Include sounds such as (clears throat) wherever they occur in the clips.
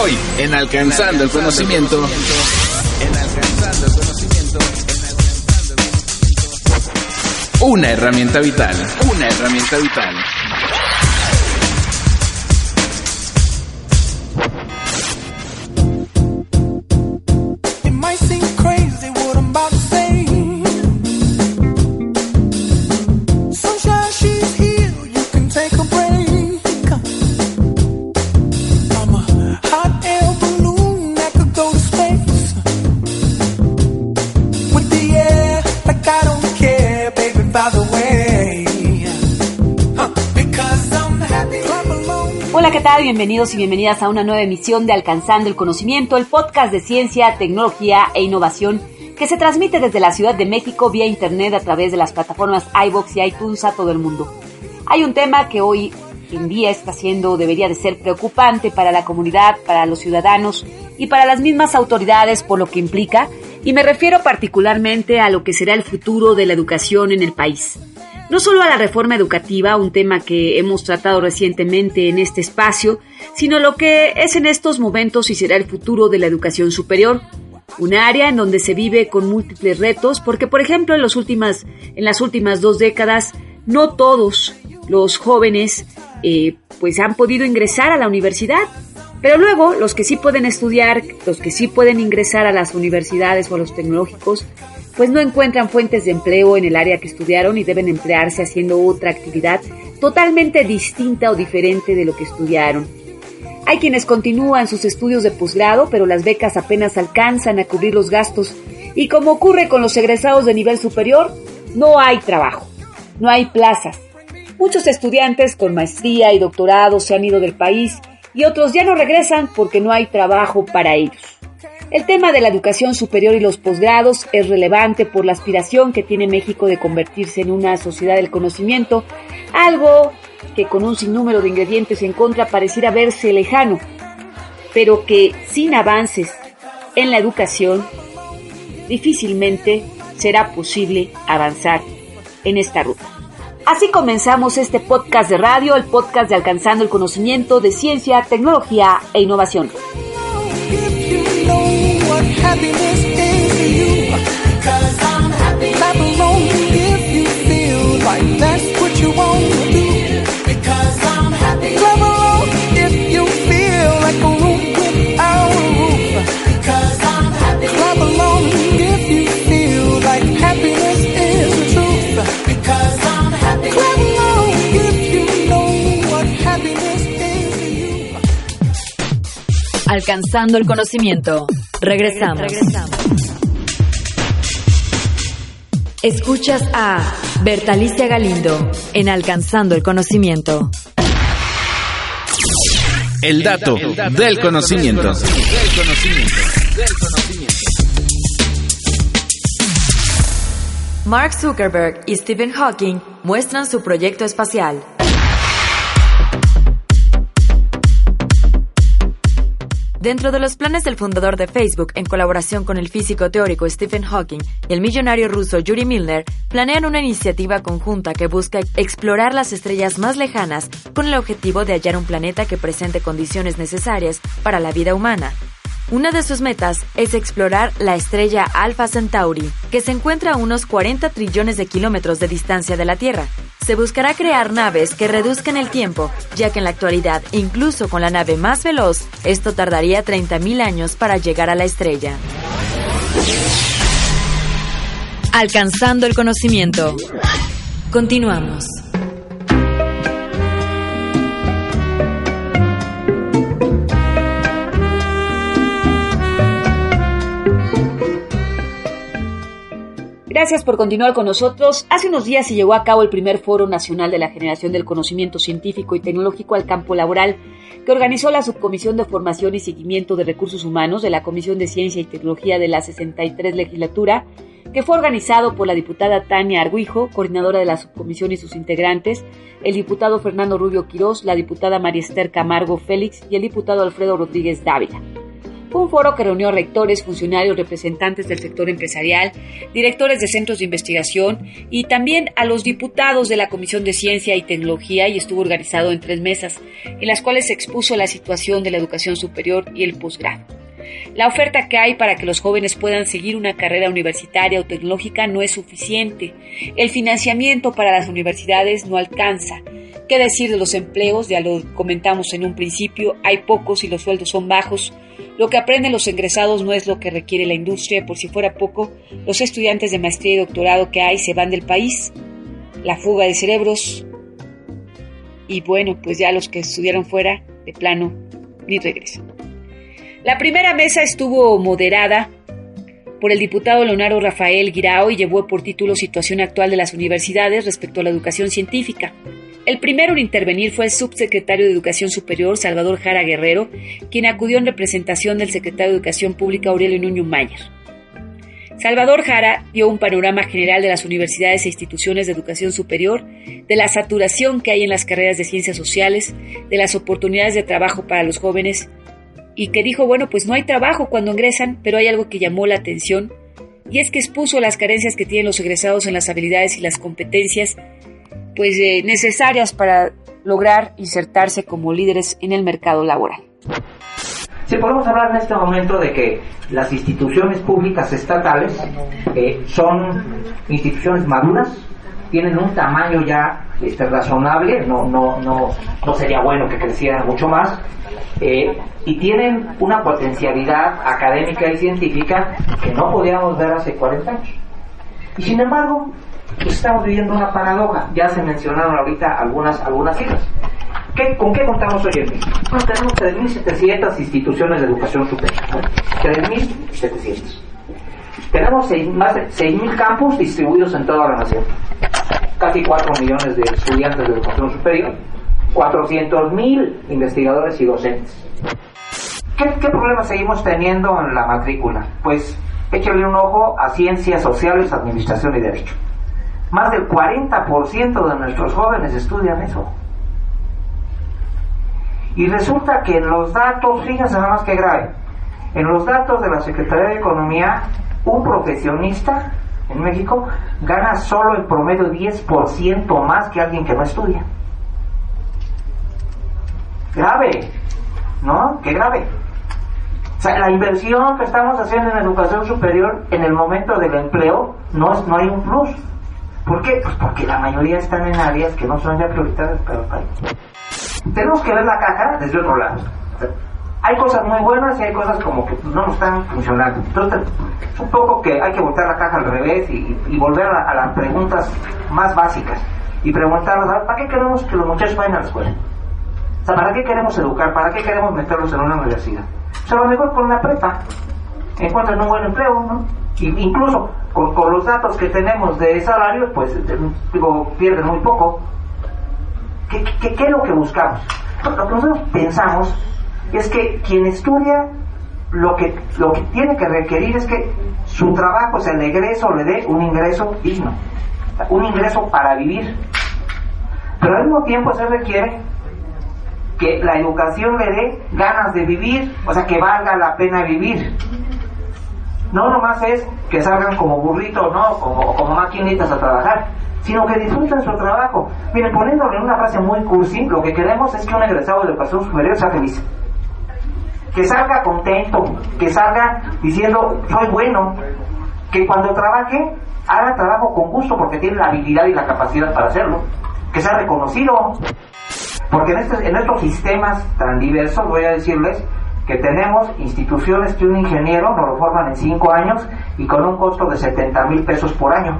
Hoy, en Alcanzando el Conocimiento. Una herramienta vital. Una herramienta vital. Bienvenidos y bienvenidas a una nueva emisión de Alcanzando el Conocimiento, el podcast de ciencia, tecnología e innovación que se transmite desde la Ciudad de México vía internet a través de las plataformas iBox y iTunes a todo el mundo. Hay un tema que hoy en día está siendo, debería de ser preocupante para la comunidad, para los ciudadanos y para las mismas autoridades por lo que implica, y me refiero particularmente a lo que será el futuro de la educación en el país no solo a la reforma educativa, un tema que hemos tratado recientemente en este espacio, sino lo que es en estos momentos y será el futuro de la educación superior. Un área en donde se vive con múltiples retos, porque por ejemplo en, en las últimas dos décadas no todos los jóvenes eh, pues han podido ingresar a la universidad. Pero luego, los que sí pueden estudiar, los que sí pueden ingresar a las universidades o a los tecnológicos, pues no encuentran fuentes de empleo en el área que estudiaron y deben emplearse haciendo otra actividad totalmente distinta o diferente de lo que estudiaron. Hay quienes continúan sus estudios de posgrado, pero las becas apenas alcanzan a cubrir los gastos y como ocurre con los egresados de nivel superior, no hay trabajo, no hay plazas. Muchos estudiantes con maestría y doctorado se han ido del país y otros ya no regresan porque no hay trabajo para ellos. El tema de la educación superior y los posgrados es relevante por la aspiración que tiene México de convertirse en una sociedad del conocimiento, algo que con un sinnúmero de ingredientes en contra pareciera verse lejano, pero que sin avances en la educación difícilmente será posible avanzar en esta ruta. Así comenzamos este podcast de radio, el podcast de Alcanzando el Conocimiento de Ciencia, Tecnología e Innovación. Alcanzando el conocimiento. Regresamos. Escuchas a Bertalicia Galindo en Alcanzando el Conocimiento. El dato, del, conocimiento. Mark Zuckerberg y Stephen Hawking muestran su proyecto espacial. Dentro de los planes del fundador de Facebook, en colaboración con el físico teórico Stephen Hawking y el millonario ruso Yuri Milner, planean una iniciativa conjunta que busca explorar las estrellas más lejanas con el objetivo de hallar un planeta que presente condiciones necesarias para la vida humana. Una de sus metas es explorar la estrella Alpha Centauri, que se encuentra a unos 40 trillones de kilómetros de distancia de la Tierra. Se buscará crear naves que reduzcan el tiempo, ya que en la actualidad, incluso con la nave más veloz, esto tardaría 30.000 años para llegar a la estrella. Alcanzando el conocimiento. Continuamos. Gracias por continuar con nosotros. Hace unos días se llevó a cabo el primer Foro Nacional de la Generación del Conocimiento Científico y Tecnológico al Campo Laboral, que organizó la Subcomisión de Formación y Seguimiento de Recursos Humanos de la Comisión de Ciencia y Tecnología de la 63 Legislatura, que fue organizado por la diputada Tania Arguijo, coordinadora de la subcomisión y sus integrantes, el diputado Fernando Rubio Quirós, la diputada María Esther Camargo Félix y el diputado Alfredo Rodríguez Dávila. Un foro que reunió a rectores, funcionarios, representantes del sector empresarial, directores de centros de investigación y también a los diputados de la Comisión de Ciencia y Tecnología y estuvo organizado en tres mesas, en las cuales se expuso la situación de la educación superior y el posgrado. La oferta que hay para que los jóvenes puedan seguir una carrera universitaria o tecnológica no es suficiente. El financiamiento para las universidades no alcanza. ¿Qué decir de los empleos? Ya lo comentamos en un principio, hay pocos y los sueldos son bajos. Lo que aprenden los ingresados no es lo que requiere la industria, por si fuera poco, los estudiantes de maestría y doctorado que hay se van del país, la fuga de cerebros y bueno, pues ya los que estudiaron fuera, de plano, ni regresan. La primera mesa estuvo moderada por el diputado Leonardo Rafael Guirao y llevó por título Situación actual de las universidades respecto a la educación científica. El primero en intervenir fue el subsecretario de Educación Superior, Salvador Jara Guerrero, quien acudió en representación del secretario de Educación Pública, Aurelio Nuño Mayer. Salvador Jara dio un panorama general de las universidades e instituciones de educación superior, de la saturación que hay en las carreras de ciencias sociales, de las oportunidades de trabajo para los jóvenes, y que dijo, bueno, pues no hay trabajo cuando ingresan, pero hay algo que llamó la atención, y es que expuso las carencias que tienen los egresados en las habilidades y las competencias pues eh, necesarias para lograr insertarse como líderes en el mercado laboral. Sí, podemos hablar en este momento de que las instituciones públicas estatales eh, son instituciones maduras, tienen un tamaño ya este, razonable, no, no, no, no sería bueno que crecieran mucho más, eh, y tienen una potencialidad académica y científica que no podíamos ver hace 40 años. Y sin embargo, estamos viviendo una paradoja. Ya se mencionaron ahorita algunas, algunas cifras. ¿Qué, ¿Con qué contamos hoy en día? Bueno, tenemos 3.700 instituciones de educación superior. 3.700. Tenemos más de 6.000 campus distribuidos en toda la nación. Casi 4 millones de estudiantes de educación superior. 400.000 investigadores y docentes. ¿Qué, ¿Qué problemas seguimos teniendo en la matrícula? Pues échale un ojo a ciencias sociales, administración y derecho. Más del 40% de nuestros jóvenes estudian eso. Y resulta que en los datos, fíjense nada más que grave, en los datos de la Secretaría de Economía, un profesionista en México gana solo en promedio 10% más que alguien que no estudia. Grave, ¿no? Qué grave. O sea, la inversión que estamos haciendo en educación superior en el momento del empleo no, es, no hay un plus. ¿Por qué? Pues porque la mayoría están en áreas que no son ya prioritarias para el país. Tenemos que ver la caja desde otro lado. hay cosas muy buenas y hay cosas como que no están funcionando. Entonces, es un poco que hay que voltear la caja al revés y, volver a, las preguntas más básicas. Y preguntarnos, ¿para qué queremos que los muchachos vayan a la escuela? O sea, ¿para qué queremos educar? ¿Para qué queremos meterlos en una universidad? O sea, lo mejor con la prepa encuentran un buen empleo, ¿no? incluso con, los datos que tenemos de salarios, pues digo, pierden muy poco. ¿Qué, qué, qué es lo que buscamos? Lo que nosotros pensamos es que quien estudia lo que, lo que tiene que requerir es que su trabajo, o sea, el egreso le dé un ingreso digno, un ingreso para vivir. Pero al mismo tiempo se requiere que la educación le dé ganas de vivir, o sea, que valga la pena vivir. No nomás es que salgan como burritos, ¿no? Como, como maquinitas a trabajar, sino que disfruten su trabajo. Miren, poniéndole en una frase muy cursi, lo que queremos es que un egresado de educación superior sea feliz. Que salga contento, que salga diciendo, soy bueno, que cuando trabaje, haga trabajo con gusto porque tiene la habilidad y la capacidad para hacerlo, que sea reconocido. Porque en, este, en estos sistemas tan diversos, voy a decirles, que tenemos instituciones que un ingeniero nos lo forman en 5 años y con un costo de 70 mil pesos por año.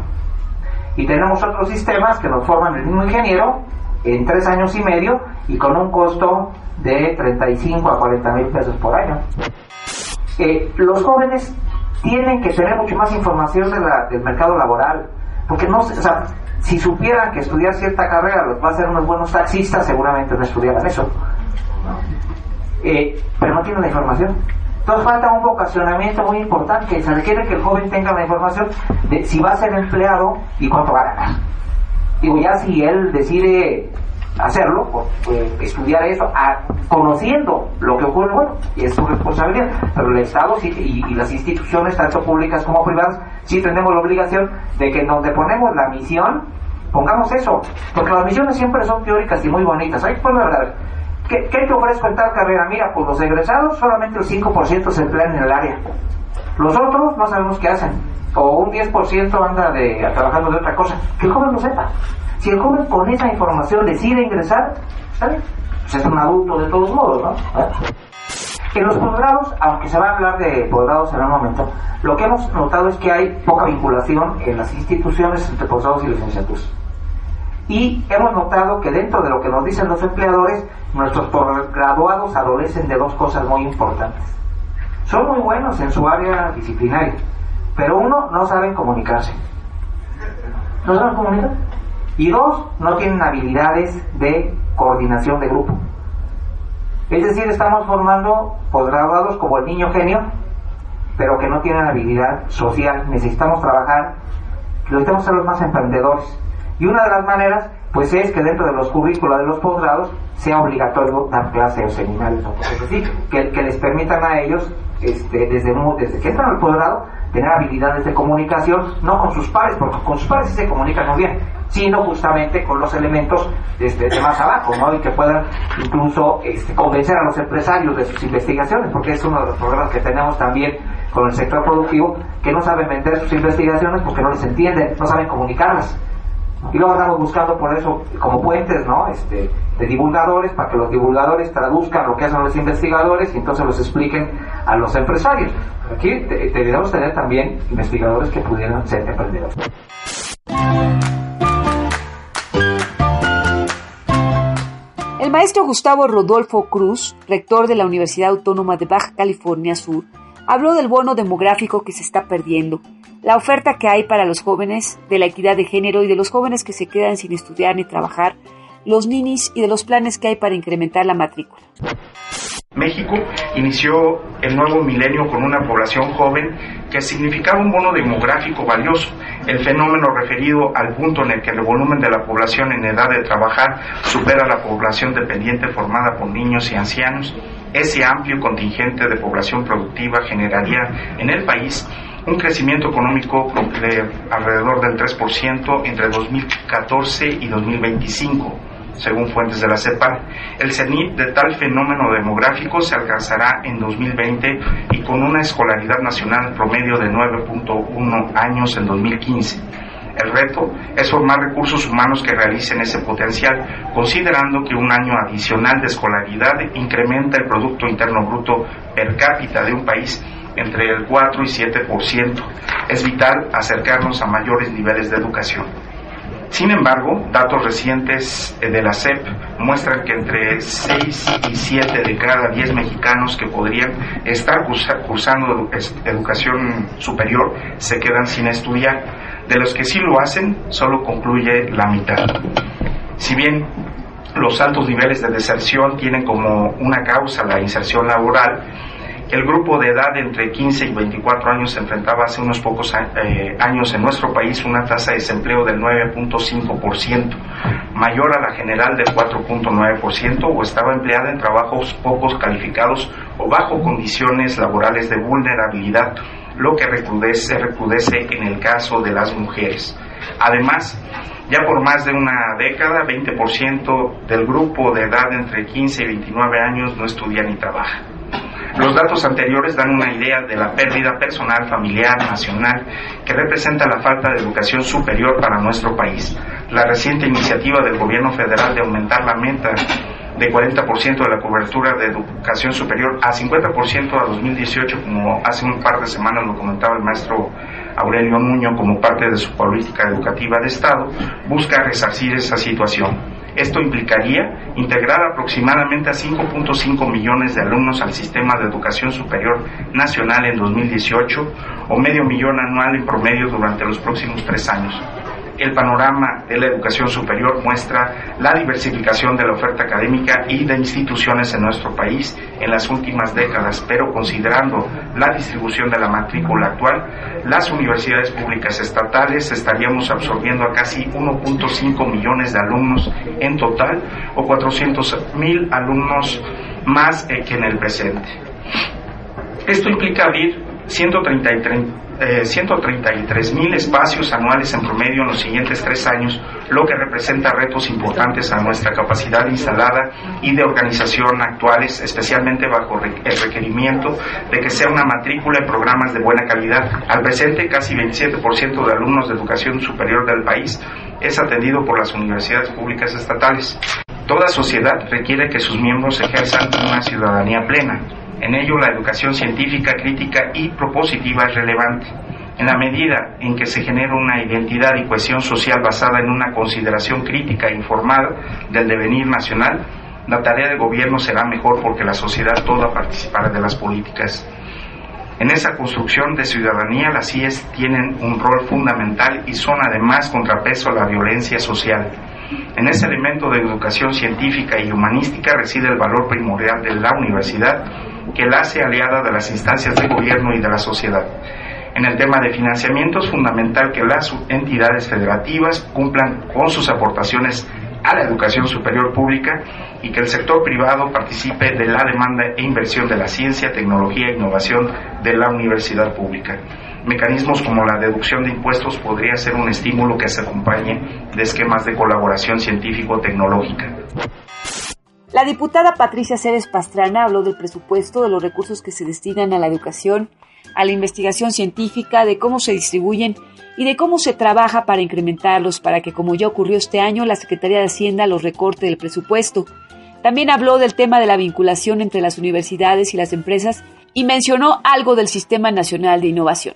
Y tenemos otros sistemas que nos forman el mismo ingeniero en 3 años y medio y con un costo de 35 a 40 mil pesos por año. Eh, los jóvenes tienen que tener mucho más información del mercado laboral, porque no, o si supieran que estudiar cierta carrera los va a hacer unos buenos taxistas, seguramente no estudiaran eso. Eh, pero no tiene la información. Entonces falta un vocacionamiento muy importante. Se requiere que el joven tenga la información de si va a ser empleado y cuánto va a ganar. Digo, ya si él decide hacerlo, pues, estudiar eso, a, conociendo lo que ocurre, bueno, es su responsabilidad, pero el Estado y, y, las instituciones, tanto públicas como privadas, sí tenemos la obligación de que donde ponemos la misión, pongamos eso, porque las misiones siempre son teóricas y muy bonitas, hay poner ¿Qué, ¿Qué te ofrezco en tal carrera? Mira, pues los egresados solamente el 5% se emplean en el área. Los otros no sabemos qué hacen. O un 10% anda trabajando de otra cosa. Que el joven lo sepa. Si el joven con esa información decide ingresar, ¿sabes? Pues es un adulto de todos modos, ¿no? ¿Eh? En los posgrados, aunque se va a hablar de posgrados en un momento, lo que hemos notado es que hay poca vinculación en las instituciones entre posgrados y licenciaturas. Y hemos notado que dentro de lo que nos dicen los empleadores, nuestros graduados adolecen de dos cosas muy importantes. Son muy buenos en su área disciplinaria, pero uno, no saben comunicarse. ¿No saben comunicar? Y dos, no tienen habilidades de coordinación de grupo. Es decir, estamos formando posgraduados como el niño genio, pero que no tienen habilidad social. Necesitamos trabajar, necesitamos ser los más emprendedores. Y una de las maneras, pues es que dentro de los currículos de los posgrados sea obligatorio dar clases o seminarios o cosas así, que, les permitan a ellos, este, desde, desde que entran al posgrado, tener habilidades de comunicación, no con sus pares, porque con sus pares sí se comunican muy bien, sino justamente con los elementos desde de más abajo, ¿no? Y que puedan incluso este, convencer a los empresarios de sus investigaciones, porque es uno de los problemas que tenemos también con el sector productivo, que no saben vender sus investigaciones porque no les entienden, no saben comunicarlas. Y luego andamos buscando por eso como puentes, ¿no? Este, de divulgadores para que los divulgadores traduzcan lo que hacen los investigadores y entonces los expliquen a los empresarios. Aquí deberíamos tener también investigadores que pudieran ser emprendedores. El maestro Gustavo Rodolfo Cruz, rector de la Universidad Autónoma de Baja California Sur, habló del bono demográfico que se está perdiendo, la oferta que hay para los jóvenes, de la equidad de género y de los jóvenes que se quedan sin estudiar ni trabajar, los ninis y de los planes que hay para incrementar la matrícula. México inició el nuevo milenio con una población joven que significaba un bono demográfico valioso, el fenómeno referido al punto en el que el volumen de la población en edad de trabajar supera la población dependiente formada por niños y ancianos. Ese amplio contingente de población productiva generaría en el país un crecimiento económico de alrededor del 3% entre 2014 y 2025 según fuentes de la CEPAL. El cenit de tal fenómeno demográfico se alcanzará en 2020 y con una escolaridad nacional promedio de 9.1 años en 2015. El reto es formar recursos humanos que realicen ese potencial, considerando que un año adicional de escolaridad incrementa el Producto Interno Bruto per cápita de un país entre el 4 y 7%. Es vital acercarnos a mayores niveles de educación. Sin embargo, datos recientes eh, de la CEP muestran que entre 6 y 7 de cada 10 mexicanos que podrían estar cursando educación superior se quedan sin estudiar. De los que sí lo hacen, solo concluye la mitad. Si bien los altos niveles de deserción tienen como una causa la inserción laboral, el grupo de edad entre 15 y 24 años enfrentaba hace unos pocos eh, años en nuestro país una tasa de desempleo del 9.5%, mayor a la general del 4.9%, o estaba empleada en trabajos pocos calificados o bajo condiciones laborales de vulnerabilidad, lo que recrudece, recrudece en el caso de las mujeres. Además, ya por más de una década, 20% del grupo de edad entre 15 y 29 años no estudia ni trabaja. Los datos anteriores dan una idea de la pérdida personal, familiar, nacional, que representa la falta de educación superior para nuestro país. La reciente iniciativa del gobierno federal de aumentar la meta de 40% de la cobertura de educación superior a 50% a 2018, como hace un par de semanas lo comentaba el maestro Aurelio Nuño como parte de su política educativa de Estado, busca resarcir esa situación. Esto implicaría integrar aproximadamente a 5.5 millones de alumnos al sistema de educación superior nacional en 2018 o medio millón anual en promedio durante los próximos tres años. El panorama de la educación superior muestra la diversificación de la oferta académica y de instituciones en nuestro país en las últimas décadas, pero considerando la distribución de la matrícula actual, las universidades públicas estatales estaríamos absorbiendo a casi 1.5 millones de alumnos en total o 400 mil alumnos más eh, que en el presente. Esto implica abrir 133 133 mil espacios anuales en promedio en los siguientes tres años, lo que representa retos importantes a nuestra capacidad instalada y de organización actuales, especialmente bajo el requerimiento de que sea una matrícula en programas de buena calidad. Al presente, casi 27% de alumnos de educación superior del país es atendido por las universidades públicas estatales. Toda sociedad requiere que sus miembros ejerzan una ciudadanía plena en ello la educación científica, crítica y propositiva es relevante. En la medida en que se genera una identidad y cohesión social basada en una consideración crítica e informada del devenir nacional, la tarea del gobierno será mejor porque la sociedad toda participará de las políticas. En esa construcción de ciudadanía las CIES tienen un rol fundamental y son además contrapeso a la violencia social. En ese elemento de educación científica y humanística reside el valor primordial de la universidad que la hace aliada de las instancias de gobierno y de la sociedad. En el tema de financiamiento es fundamental que las entidades federativas cumplan con sus aportaciones a la educación superior pública y que el sector privado participe de la demanda e inversión de la ciencia, tecnología e innovación de la universidad pública. Mecanismos como la deducción de impuestos podría ser un estímulo que se acompañe de esquemas de colaboración científico-tecnológica. La diputada Patricia Ceres Pastrana habló del presupuesto, de los recursos que se destinan a la educación, a la investigación científica, de cómo se distribuyen y de cómo se trabaja para incrementarlos para que, como ya ocurrió este año, la Secretaría de Hacienda los recorte del presupuesto. También habló del tema de la vinculación entre las universidades y las empresas y mencionó algo del Sistema Nacional de Innovación.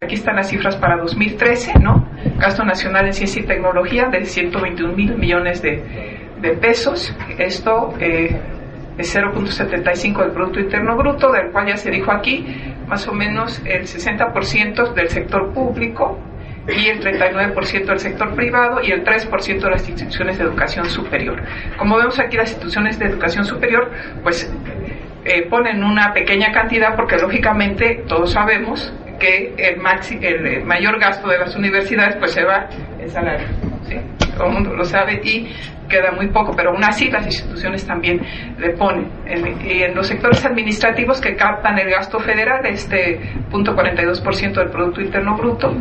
Aquí están las cifras para 2013, ¿no? Gasto nacional en ciencia y tecnología de 121 mil millones de, de pesos. Esto eh, es 0.75 del Producto Interno Bruto, del cual ya se dijo aquí, más o menos el 60% del sector público y el 39% del sector privado y el 3% de las instituciones de educación superior. Como vemos aquí, las instituciones de educación superior, pues eh, ponen una pequeña cantidad porque lógicamente todos sabemos que el, maxi, el mayor gasto de las universidades pues se va en salario. ¿sí? Todo el mundo lo sabe y queda muy poco, pero aún así las instituciones también le ponen. y en los sectores administrativos que captan el gasto federal, este punto 42% del Producto Interno Bruto,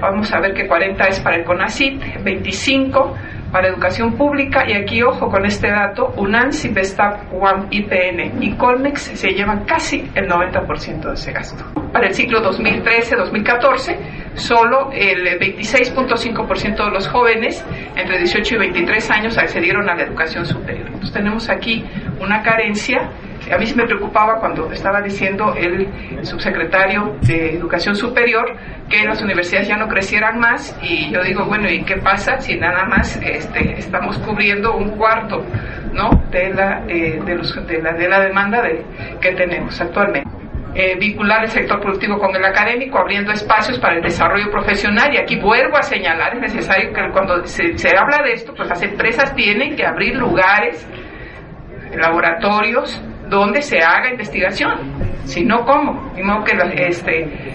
vamos a ver que 40 es para el CONACIT, 25 para educación pública y aquí ojo con este dato, UNAM, Civestap, UAM, IPN y Colmex se llevan casi el 90% de ese gasto. Para el ciclo 2013-2014, solo el 26.5% de los jóvenes entre 18 y 23 años accedieron a la educación superior. Entonces tenemos aquí una carencia a mí sí me preocupaba cuando estaba diciendo el subsecretario de Educación Superior que las universidades ya no crecieran más y yo digo, bueno, ¿y qué pasa si nada más este, estamos cubriendo un cuarto ¿no? de, la, eh, de, los, de, la, de la demanda de, que tenemos actualmente? Eh, vincular el sector productivo con el académico, abriendo espacios para el desarrollo profesional. Y aquí vuelvo a señalar, es necesario que cuando se, habla de esto, pues las empresas tienen que abrir lugares, laboratorios, donde se haga investigación. Si no, ¿cómo? que este,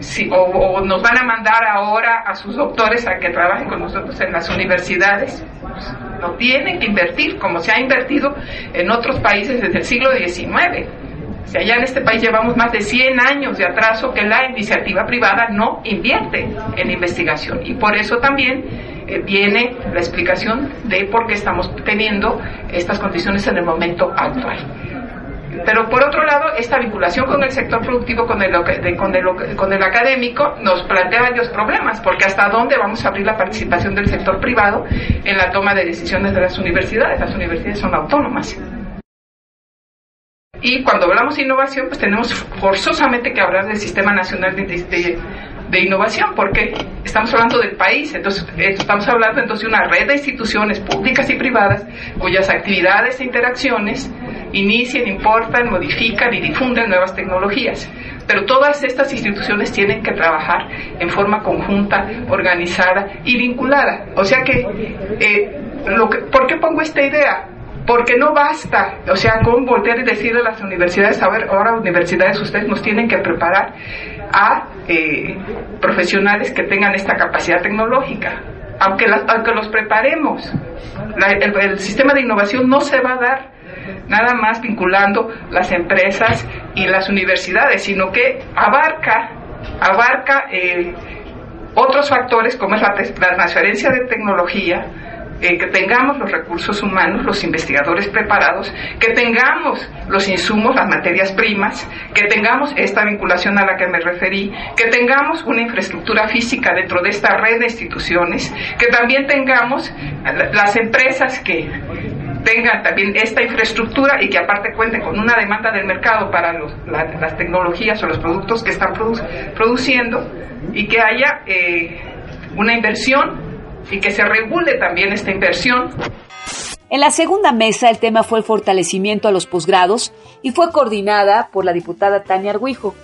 si, o, nos van a mandar ahora a sus doctores a que trabajen con nosotros en las universidades. no tienen que invertir, como se ha invertido en otros países desde el siglo XIX. Si allá en este país llevamos más de 100 años de atraso que la iniciativa privada no invierte en investigación. Y por eso también eh, viene la explicación de por qué estamos teniendo estas condiciones en el momento actual. Pero por otro lado, esta vinculación con el sector productivo, con el, con el, con el académico, nos plantea varios problemas, porque hasta dónde vamos a abrir la participación del sector privado en la toma de decisiones de las universidades. Las universidades son autónomas. Y cuando hablamos de innovación, pues tenemos forzosamente que hablar del Sistema Nacional de, de, de Innovación, porque estamos hablando del país, entonces estamos hablando entonces de una red de instituciones públicas y privadas cuyas actividades e interacciones inicien, importan, modifican y difunden nuevas tecnologías. Pero todas estas instituciones tienen que trabajar en forma conjunta, organizada y vinculada. O sea que, eh, lo que ¿por qué pongo esta idea? Porque no basta, o sea, con voltear y decirle a las universidades, a ver, ahora universidades ustedes nos tienen que preparar a eh, profesionales que tengan esta capacidad tecnológica. Aunque, aunque los preparemos, el, sistema de innovación no se va a dar nada más vinculando las empresas y las universidades, sino que abarca, abarca eh, otros factores como es la, la transferencia de tecnología, eh, que tengamos los recursos humanos, los investigadores preparados, que tengamos los insumos, las materias primas, que tengamos esta vinculación a la que me referí, que tengamos una infraestructura física dentro de esta red de instituciones, que también tengamos las empresas que tengan también esta infraestructura y que aparte cuenten con una demanda del mercado para las tecnologías o los productos que están produciendo y que haya eh, una inversión y que se regule también esta inversión. En la segunda mesa el tema fue el fortalecimiento a los posgrados y fue coordinada por la diputada Tania Arguijo.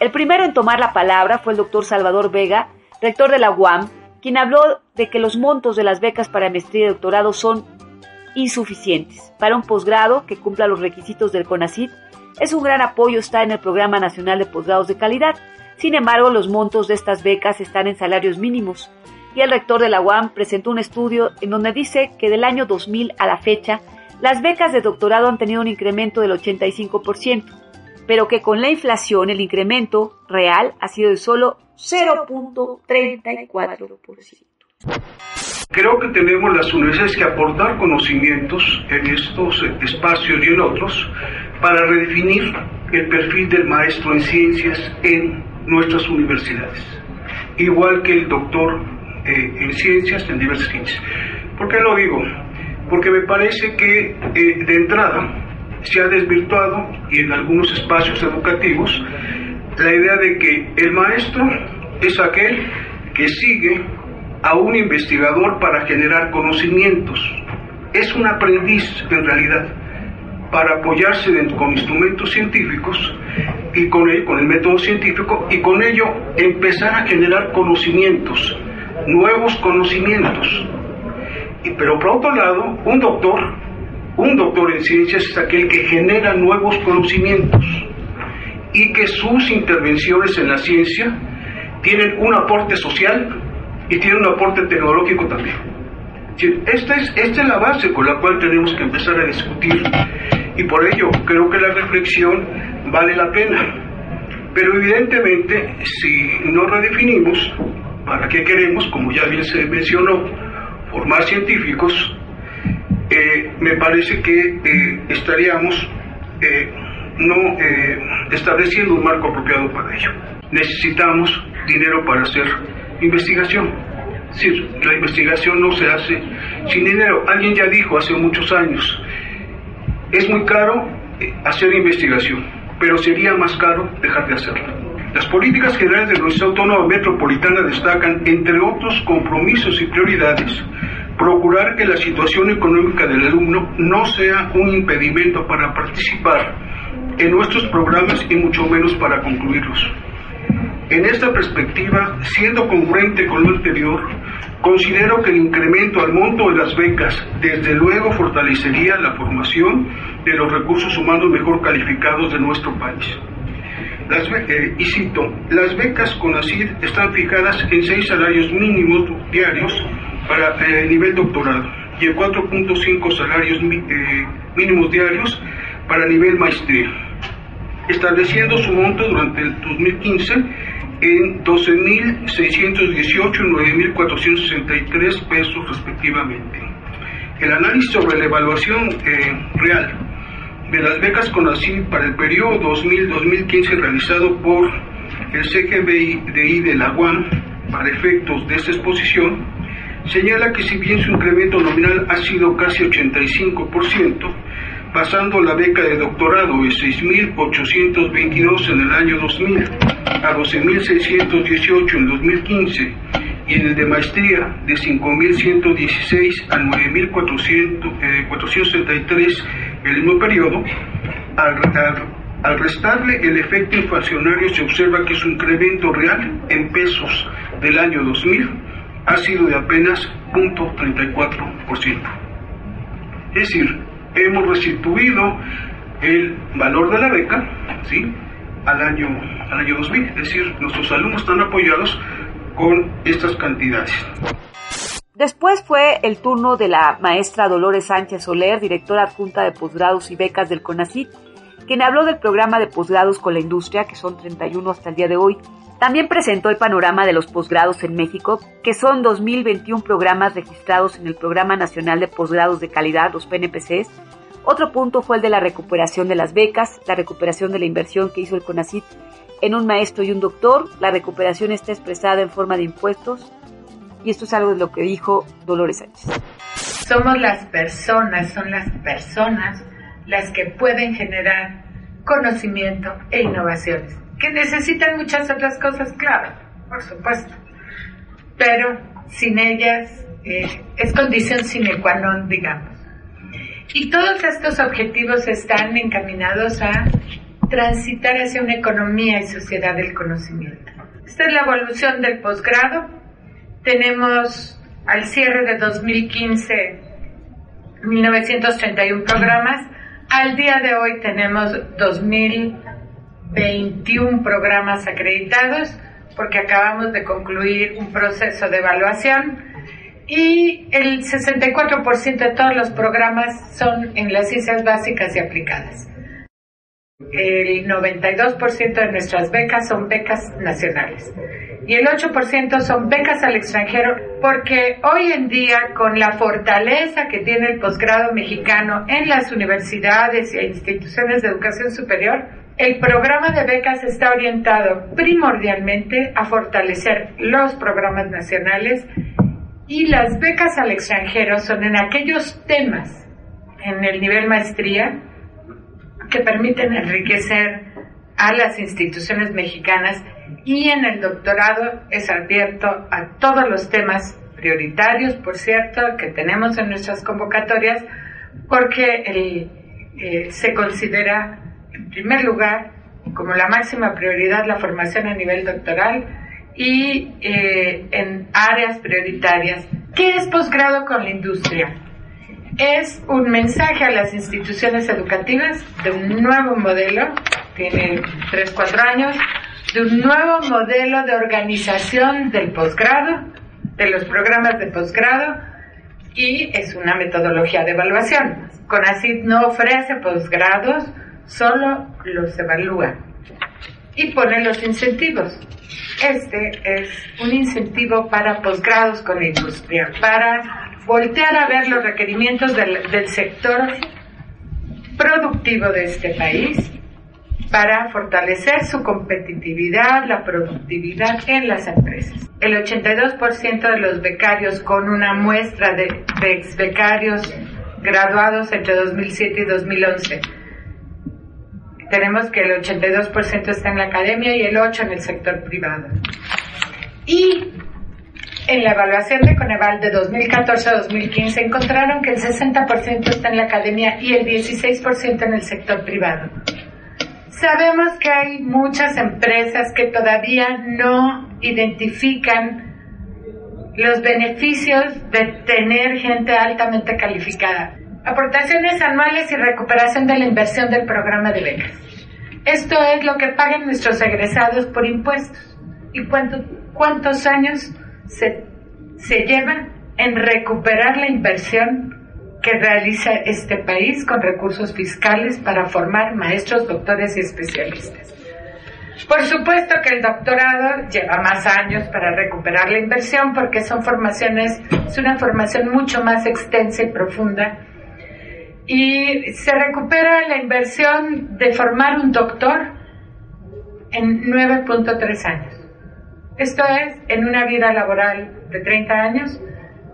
El primero en tomar la palabra fue el doctor Salvador Vega, rector de la UAM, quien habló de que los montos de las becas para maestría y doctorado son insuficientes. Para un posgrado que cumpla los requisitos del CONACYT, es un gran apoyo estar en el Programa Nacional de Posgrados de Calidad. Sin embargo, los montos de estas becas están en salarios mínimos, y el rector de la UAM presentó un estudio en donde dice que del año 2000 a la fecha, las becas de doctorado han tenido un incremento del 85%, pero que con la inflación el incremento real ha sido de solo 0.34%. Creo que tenemos las universidades que aportar conocimientos en estos espacios y en otros para redefinir el perfil del maestro en ciencias en nuestras universidades. Igual que el doctor eh, en ciencias, en diversas ciencias. ¿Por qué lo digo? Porque me parece que eh, de entrada se ha desvirtuado y en algunos espacios educativos la idea de que el maestro es aquel que sigue a un investigador para generar conocimientos. Es un aprendiz en realidad para apoyarse con instrumentos científicos y con el, con el método científico y con ello empezar a generar conocimientos nuevos conocimientos. Y, pero por otro lado, un doctor, un doctor en ciencias es aquel que genera nuevos conocimientos y que sus intervenciones en la ciencia tienen un aporte social y tienen un aporte tecnológico también. Esta es, esta es la base con la cual tenemos que empezar a discutir y por ello creo que la reflexión vale la pena. Pero evidentemente, si no redefinimos, ¿Para qué queremos, como ya bien se mencionó, formar científicos? Eh, me parece que eh, estaríamos eh, no estableciendo un marco apropiado para ello. Necesitamos dinero para hacer investigación. Sí, la investigación no se hace sin dinero. Alguien ya dijo hace muchos años, es muy caro hacer investigación, pero sería más caro dejar de hacerla. Las políticas generales de la Universidad Autónoma Metropolitana destacan, entre otros compromisos y prioridades, procurar que la situación económica del alumno no sea un impedimento para participar en nuestros programas y mucho menos para concluirlos. En esta perspectiva, siendo congruente con lo anterior, considero que el incremento al monto de las becas desde luego fortalecería la formación de los recursos humanos mejor calificados de nuestro país. Las, eh, y cito, las becas CONACYT están fijadas en seis salarios mínimos diarios para eh, nivel doctorado y en 4.5 salarios eh, mínimos diarios para nivel maestría, estableciendo su monto durante el 2015 en 12.618 y 9.463 pesos respectivamente. El análisis sobre la evaluación real de las becas CONACYT para el periodo 2000-2015 realizado por el CGBI de la UAM para efectos de esta exposición, señala que si bien su incremento nominal ha sido casi 85%, pasando la beca de doctorado de 6.822 en el año 2000 a 12.618 en 2015 y en el de maestría de 5.116 a 9.473 el mismo periodo, al, restarle el efecto inflacionario se observa que su incremento real en pesos del año 2000 ha sido de apenas 0.34%. Es decir, hemos restituido el valor de la beca ¿sí? al, año, al año 2000, es decir, nuestros alumnos están apoyados con estas cantidades. Después fue el turno de la maestra Dolores Sánchez Soler, directora adjunta de posgrados y becas del CONACYT, quien habló del programa de posgrados con la industria, que son 31 hasta el día de hoy. También presentó el panorama de los posgrados en México, que son 2.021 programas registrados en el Programa Nacional de Posgrados de Calidad, los PNPCs. Otro punto fue el de la recuperación de las becas, la recuperación de la inversión que hizo el CONACYT en un maestro y un doctor. La recuperación está expresada en forma de impuestos, y esto es algo de lo que dijo Dolores Sánchez. Somos las personas, son las personas las que pueden generar conocimiento e innovaciones, que necesitan muchas otras cosas, claro, por supuesto, pero sin ellas eh, es condición sine qua non, digamos. Y todos estos objetivos están encaminados a transitar hacia una economía y sociedad del conocimiento. Esta es la evolución del posgrado tenemos al cierre de 2015 1931 programas. Al día de hoy tenemos 2021 programas acreditados porque acabamos de concluir un proceso de evaluación y el 64% de todos los programas son en las ciencias básicas y aplicadas. El 92% de nuestras becas son becas nacionales. Y el 8% son becas al extranjero, porque hoy en día con la fortaleza que tiene el posgrado mexicano en las universidades e instituciones de educación superior, el programa de becas está orientado primordialmente a fortalecer los programas nacionales y las becas al extranjero son en aquellos temas en el nivel maestría que permiten enriquecer a las instituciones mexicanas y en el doctorado es abierto a todos los temas prioritarios, por cierto, que tenemos en nuestras convocatorias, porque eh, se considera, en primer lugar, como la máxima prioridad la formación a nivel doctoral y eh, en áreas prioritarias. ¿Qué es posgrado con la industria? Es un mensaje a las instituciones educativas de un nuevo modelo, tiene 3, 4 años, de un nuevo modelo de organización del posgrado, de los programas de posgrado, y es una metodología de evaluación. CONACYT no ofrece posgrados, solo los evalúa y pone los incentivos. Este es un incentivo para posgrados con industria, para voltear a ver los requerimientos del, del sector productivo de este país para fortalecer su competitividad, la productividad en las empresas. El 82% de los becarios con una muestra de, ex becarios graduados entre 2007 y 2011. Tenemos que el 82% está en la academia y el 8% en el sector privado. Y en la evaluación de Coneval de 2014 a 2015 encontraron que el 60% está en la academia y el 16% en el sector privado. Sabemos que hay muchas empresas que todavía no identifican los beneficios de tener gente altamente calificada. Aportaciones anuales y recuperación de la inversión del programa de becas. Esto es lo que pagan nuestros egresados por impuestos. ¿Y cuántos años se, se llevan en recuperar la inversión que realiza este país con recursos fiscales para formar maestros, doctores y especialistas. Por supuesto que el doctorado lleva más años para recuperar la inversión porque son formaciones, es una formación mucho más extensa y profunda. Y se recupera la inversión de formar un doctor en 9.3 años. Esto es, en una vida laboral de 30 años,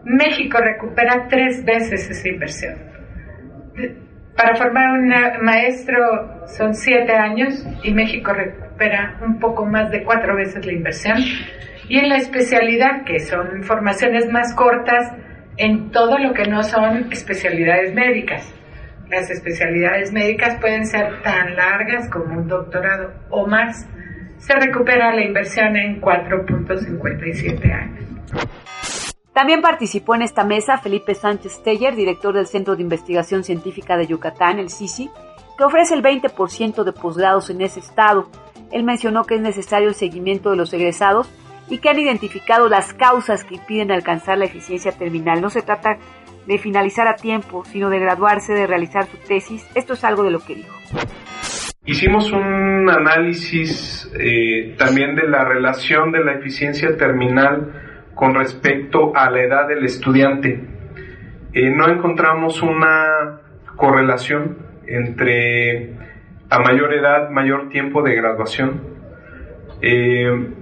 México recupera tres veces esa inversión. Para formar un maestro son siete años y México recupera un poco más de cuatro veces la inversión. Y en la especialidad, que son formaciones más cortas en todo lo que no son especialidades médicas, Las especialidades médicas pueden ser tan largas como un doctorado o más. Se recupera la inversión en 4.57 años. También participó en esta mesa Felipe Sánchez Teller, director del Centro de Investigación Científica de Yucatán, el CICI, que ofrece el 20% de posgrados en ese estado. Él mencionó que es necesario el seguimiento de los egresados y que han identificado las causas que impiden alcanzar la eficiencia terminal. No se trata de finalizar a tiempo, sino de graduarse, de realizar su tesis. Esto es algo de lo que dijo. Hicimos un análisis eh, también de la relación de la eficiencia terminal con respecto a la edad del estudiante. Eh, no encontramos una correlación entre a mayor edad, mayor tiempo de graduación. Eh,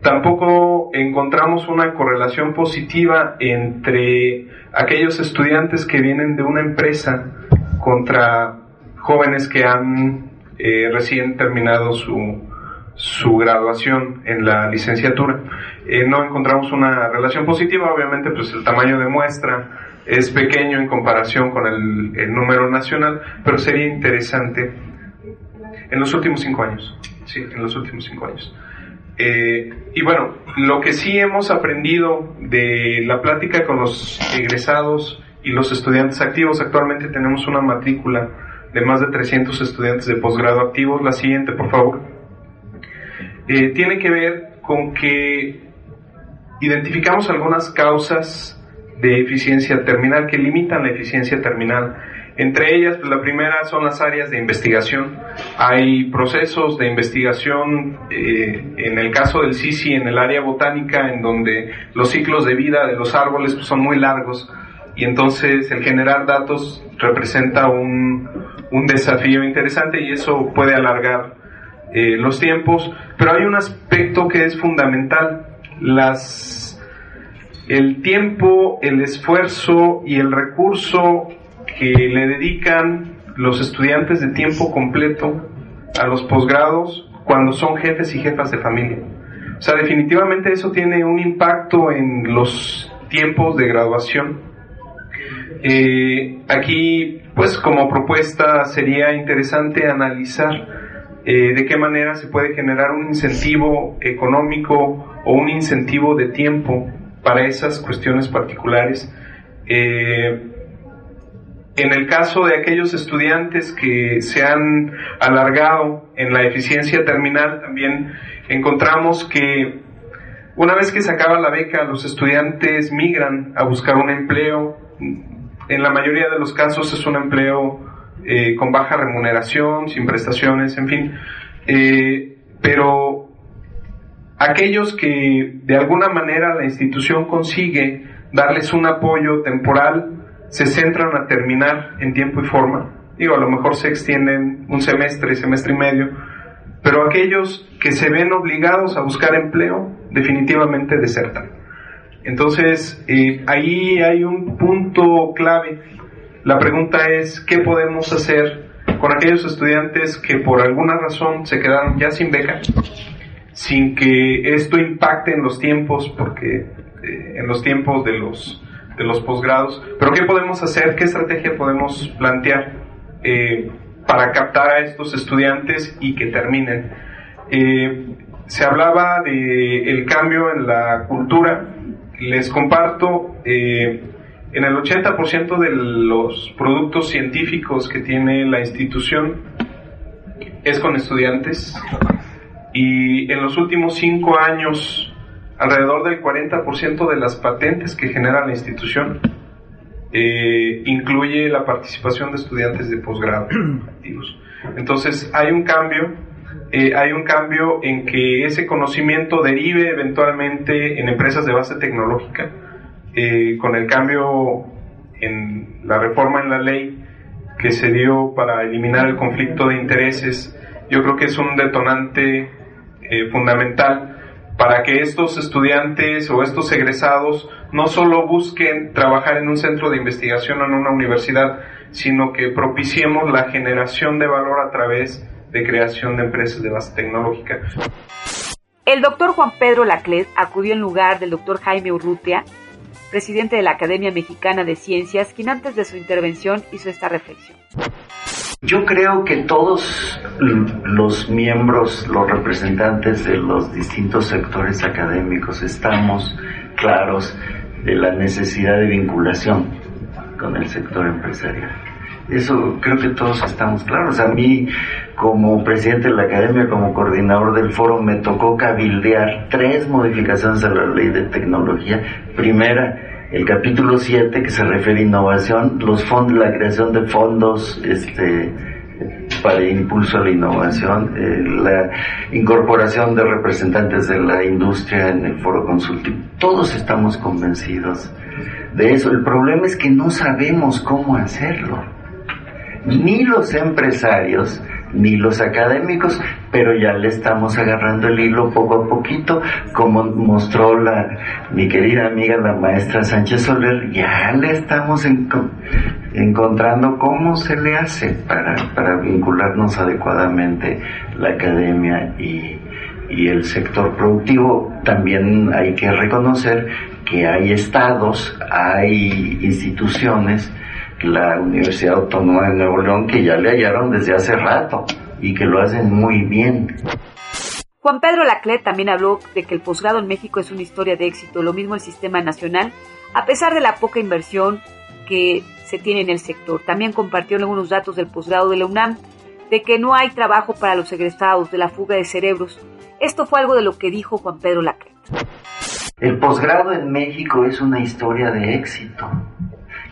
tampoco encontramos una correlación positiva entre aquellos estudiantes que vienen de una empresa contra jóvenes que han eh, recién terminado su, su graduación en la licenciatura. Eh, no encontramos una relación positiva, obviamente pues el tamaño de muestra es pequeño en comparación con el, número nacional, pero sería interesante en los últimos cinco años, sí, en los últimos cinco años. Eh, y bueno, lo que sí hemos aprendido de la plática con los egresados y los estudiantes activos, actualmente tenemos una matrícula de más de 300 estudiantes de posgrado activos. La siguiente, por favor. Eh, tiene que ver con que identificamos algunas causas de eficiencia terminal que limitan la eficiencia terminal. Entre ellas, pues, la primera son las áreas de investigación. Hay procesos de investigación, eh, en el caso del CICI, en el área botánica, en donde los ciclos de vida de los árboles pues, son muy largos y entonces el generar datos representa un, un desafío interesante y eso puede alargar eh, los tiempos, pero hay un aspecto que es fundamental, las, el tiempo, el esfuerzo y el recurso que le dedican los estudiantes de tiempo completo a los posgrados cuando son jefes y jefas de familia. O sea, definitivamente eso tiene un impacto en los tiempos de graduación. Eh, aquí, pues como propuesta sería interesante analizar eh, de qué manera se puede generar un incentivo económico o un incentivo de tiempo para esas cuestiones particulares. Eh, en el caso de aquellos estudiantes que se han alargado en la eficiencia terminal, también encontramos que una vez que se acaba la beca, los estudiantes migran a buscar un empleo. En la mayoría de los casos es un empleo eh, con baja remuneración, sin prestaciones, en fin. Eh, pero aquellos que de alguna manera la institución consigue darles un apoyo temporal, se centran a terminar en tiempo y forma. Digo, a lo mejor se extienden un semestre, semestre y medio, pero aquellos que se ven obligados a buscar empleo, definitivamente desertan. Entonces, eh, ahí hay un punto clave la pregunta es, ¿qué podemos hacer con aquellos estudiantes que por alguna razón se quedaron ya sin beca, sin que esto impacte en los tiempos, porque eh, en los tiempos de los, de los posgrados, pero ¿qué podemos hacer? ¿Qué estrategia podemos plantear eh, para captar a estos estudiantes y que terminen? Se hablaba de el cambio en la cultura. Les comparto en el 80% de los productos científicos que tiene la institución es con estudiantes y en los últimos cinco años alrededor del 40% de las patentes que genera la institución eh, incluye la participación de estudiantes de posgrado activos. (clears throat) Entonces hay un cambio, eh, hay un cambio en que ese conocimiento derive eventualmente en empresas de base tecnológica. Eh, con el cambio en la reforma en la ley que se dio para eliminar el conflicto de intereses, yo creo que es un detonante eh, fundamental para que estos estudiantes o estos egresados no solo busquen trabajar en un centro de investigación o en una universidad, sino que propiciemos la generación de valor a través de creación de empresas de base tecnológica. El doctor Juan Pedro Laclet acudió en lugar del doctor Jaime Urrutia presidente de la Academia Mexicana de Ciencias, quien antes de su intervención hizo esta reflexión. Yo creo que todos los miembros, los representantes de los distintos sectores académicos estamos claros de la necesidad de vinculación con el sector empresarial. Eso creo que todos estamos claros. A mí, como presidente de la academia, como coordinador del foro, me tocó cabildear tres modificaciones a la ley de tecnología. Primera, el capítulo 7 que se refiere a innovación, los fondos, la creación de fondos, este, para impulso a la innovación, eh, la incorporación de representantes de la industria en el foro consultivo. Todos estamos convencidos de eso. El problema es que no sabemos cómo hacerlo. Ni los empresarios, ni los académicos, pero ya le estamos agarrando el hilo poco a poquito, como mostró la, mi querida amiga la maestra Sánchez Soler, ya le estamos encontrando cómo se le hace para, para vincularnos adecuadamente la academia y, y el sector productivo. También hay que reconocer que hay estados, hay instituciones, la Universidad Autónoma de Nuevo León, que ya le hallaron desde hace rato y que lo hacen muy bien. Juan Pedro Laclet también habló de que el posgrado en México es una historia de éxito, lo mismo el sistema nacional, a pesar de la poca inversión que se tiene en el sector. También compartió algunos datos del posgrado de la UNAM, de que no hay trabajo para los egresados, de la fuga de cerebros. Esto fue algo de lo que dijo Juan Pedro Laclet. El posgrado en México es una historia de éxito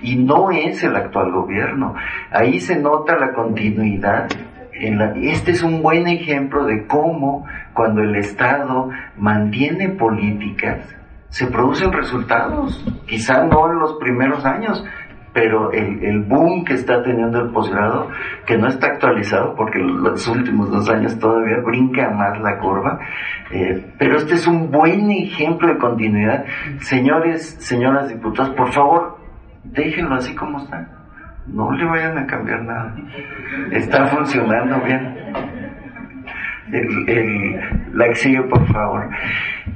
y no es el actual gobierno. Ahí se nota la continuidad. Este es un buen ejemplo de cómo cuando el Estado mantiene políticas, se producen resultados. Quizá no en los primeros años, pero el, el, boom que está teniendo el posgrado, que no está actualizado porque los últimos dos años todavía brinca más la curva, eh, pero este es un buen ejemplo de continuidad. Señores, señoras diputadas, por favor, déjenlo así como está. No le vayan a cambiar nada. Está funcionando bien. El, el, la exhibe, por favor.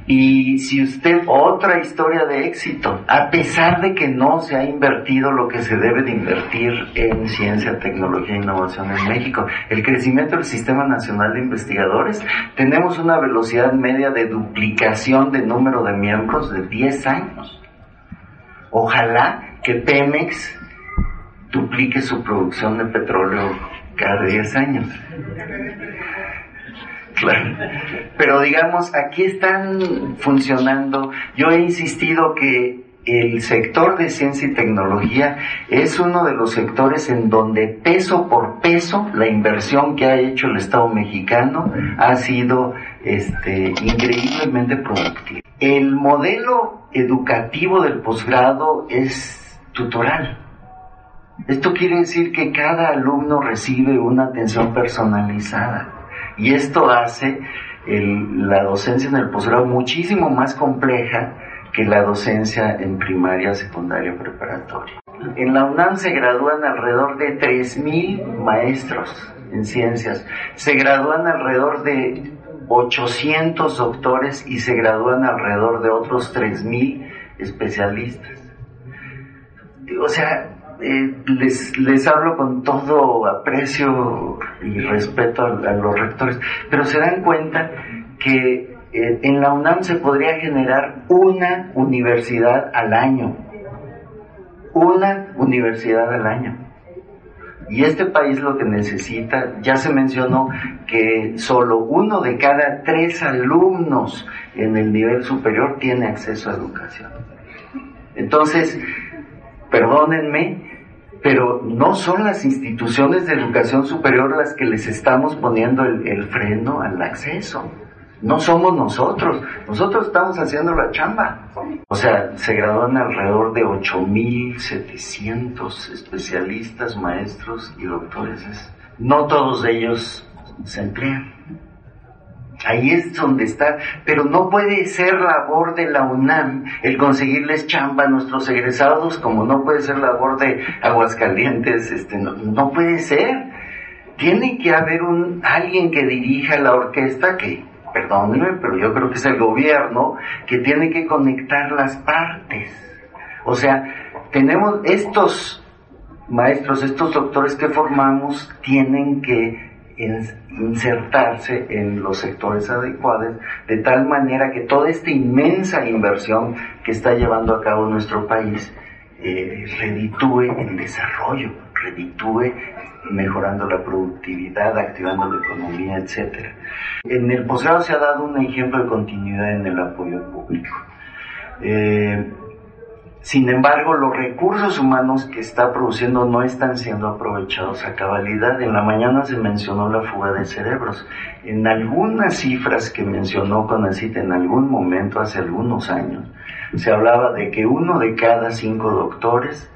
Y si usted, otra historia de éxito, a pesar de que no se ha invertido lo que se debe de invertir en ciencia, tecnología e innovación en México, el crecimiento del Sistema Nacional de Investigadores, tenemos una velocidad media de duplicación de número de miembros de 10 años. Ojalá que Pemex duplique su producción de petróleo cada 10 años. Claro. Pero digamos, aquí están funcionando. Yo he insistido que el sector de ciencia y tecnología es uno de los sectores en donde peso por peso la inversión que ha hecho el Estado mexicano ha sido este, increíblemente productiva. El modelo educativo del posgrado es tutoral. Esto quiere decir que cada alumno recibe una atención personalizada y esto hace la docencia en el posgrado muchísimo más compleja que la docencia en primaria, secundaria, preparatoria. En la UNAM se gradúan alrededor de 3.000 maestros en ciencias, se gradúan alrededor de 800 doctores y se gradúan alrededor de otros 3.000 especialistas. O sea, eh, les, les hablo con todo aprecio y respeto a, los rectores, pero se dan cuenta que eh, en la UNAM se podría generar una universidad al año, una universidad al año. Y este país lo que necesita, ya se mencionó que solo uno de cada tres alumnos en el nivel superior tiene acceso a educación. Entonces, perdónenme, pero no son las instituciones de educación superior las que les estamos poniendo el, freno al acceso. No somos nosotros, nosotros estamos haciendo la chamba. O sea, se gradúan alrededor de 8.700 especialistas, maestros y doctores. No todos ellos se emplean. Ahí es donde está, pero no puede ser labor de la UNAM el conseguirles chamba a nuestros egresados, como no puede ser labor de Aguascalientes, este, no, no puede ser. Tiene que haber un alguien que dirija la orquesta que, perdónenme, pero yo creo que es el gobierno que tiene que conectar las partes. O sea, tenemos estos maestros, estos doctores que formamos, tienen que insertarse en los sectores adecuados, de tal manera que toda esta inmensa inversión que está llevando a cabo nuestro país eh, reditúe en desarrollo, reditúe mejorando la productividad, activando la economía, etc. En el posgrado se ha dado un ejemplo de continuidad en el apoyo público. Eh, sin embargo, los recursos humanos que está produciendo no están siendo aprovechados a cabalidad. En la mañana se mencionó la fuga de cerebros. En algunas cifras que mencionó Conacit en algún momento, hace algunos años, se hablaba de que uno de cada cinco doctores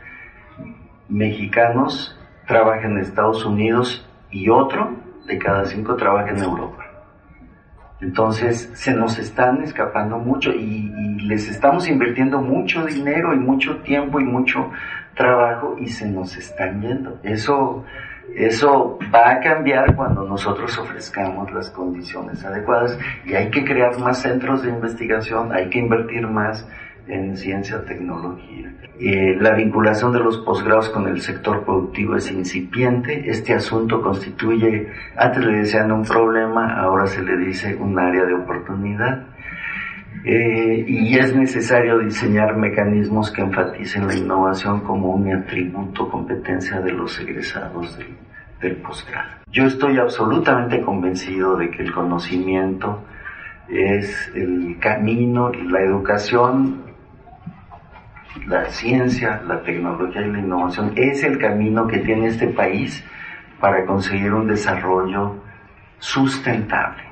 mexicanos trabaja en Estados Unidos y otro de cada cinco trabaja en Europa. Entonces se nos están escapando mucho y, les estamos invirtiendo mucho dinero y mucho tiempo y mucho trabajo y se nos están yendo. Eso, eso va a cambiar cuando nosotros ofrezcamos las condiciones adecuadas y hay que crear más centros de investigación, hay que invertir más en ciencia tecnología. Eh, la vinculación de los posgrados con el sector productivo es incipiente. Este asunto constituye, antes le decían un problema, ahora se le dice un área de oportunidad. Eh, y es necesario diseñar mecanismos que enfaticen la innovación como un atributo, competencia de los egresados del, del posgrado. Yo estoy absolutamente convencido de que el conocimiento es el camino, la educación la ciencia, la tecnología y la innovación es el camino que tiene este país para conseguir un desarrollo sustentable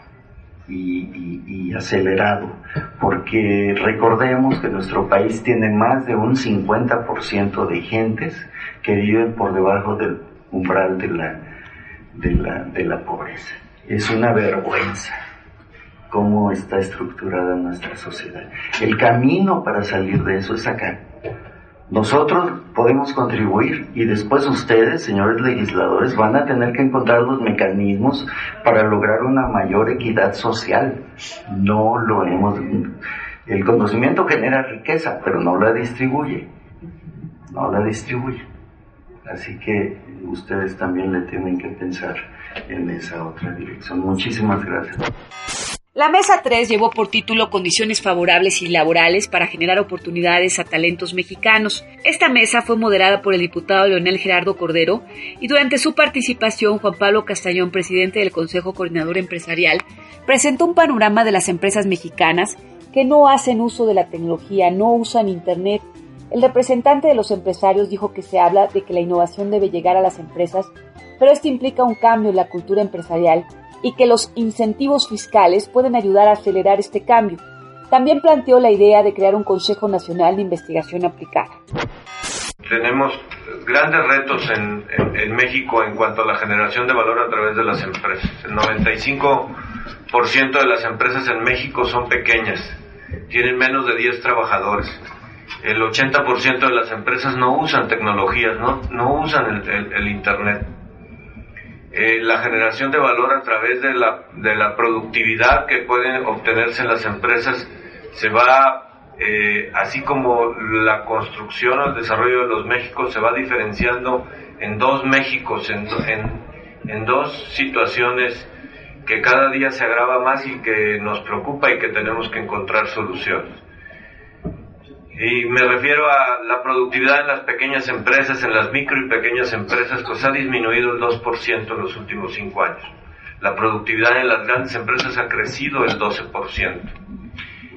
y, acelerado, porque recordemos que nuestro país tiene más de un 50% de gentes que viven por debajo del umbral de la, de la, de la pobreza. Es una vergüenza cómo está estructurada nuestra sociedad. El camino para salir de eso es acá. Nosotros podemos contribuir y después ustedes, señores legisladores, van a tener que encontrar los mecanismos para lograr una mayor equidad social. No lo hemos... El conocimiento genera riqueza, pero no la distribuye. No la distribuye. Así que ustedes también le tienen que pensar en esa otra dirección. Muchísimas gracias. La mesa 3 llevó por título Condiciones favorables y laborales para generar oportunidades a talentos mexicanos. Esta mesa fue moderada por el diputado Leonel Gerardo Cordero y durante su participación Juan Pablo Castañón, presidente del Consejo Coordinador Empresarial, presentó un panorama de las empresas mexicanas que no hacen uso de la tecnología, no usan Internet. El representante de los empresarios dijo que se habla de que la innovación debe llegar a las empresas, pero esto implica un cambio en la cultura empresarial y que los incentivos fiscales pueden ayudar a acelerar este cambio. También planteó la idea de crear un Consejo Nacional de Investigación Aplicada. Tenemos grandes retos en, México en cuanto a la generación de valor a través de las empresas. El 95% de las empresas en México son pequeñas, tienen menos de 10 trabajadores. El 80% de las empresas no usan tecnologías, no, no usan el Internet eh, la generación de valor a través de la, de la productividad que pueden obtenerse en las empresas se va, eh, así como la construcción o el desarrollo de los Méxicos se va diferenciando en dos Méxicos, en, en, en dos situaciones que cada día se agrava más y que nos preocupa y que tenemos que encontrar soluciones. Y me refiero a la productividad en las pequeñas empresas, en las micro y pequeñas empresas, pues ha disminuido el 2% en los últimos cinco años. La productividad en las grandes empresas ha crecido el 12%.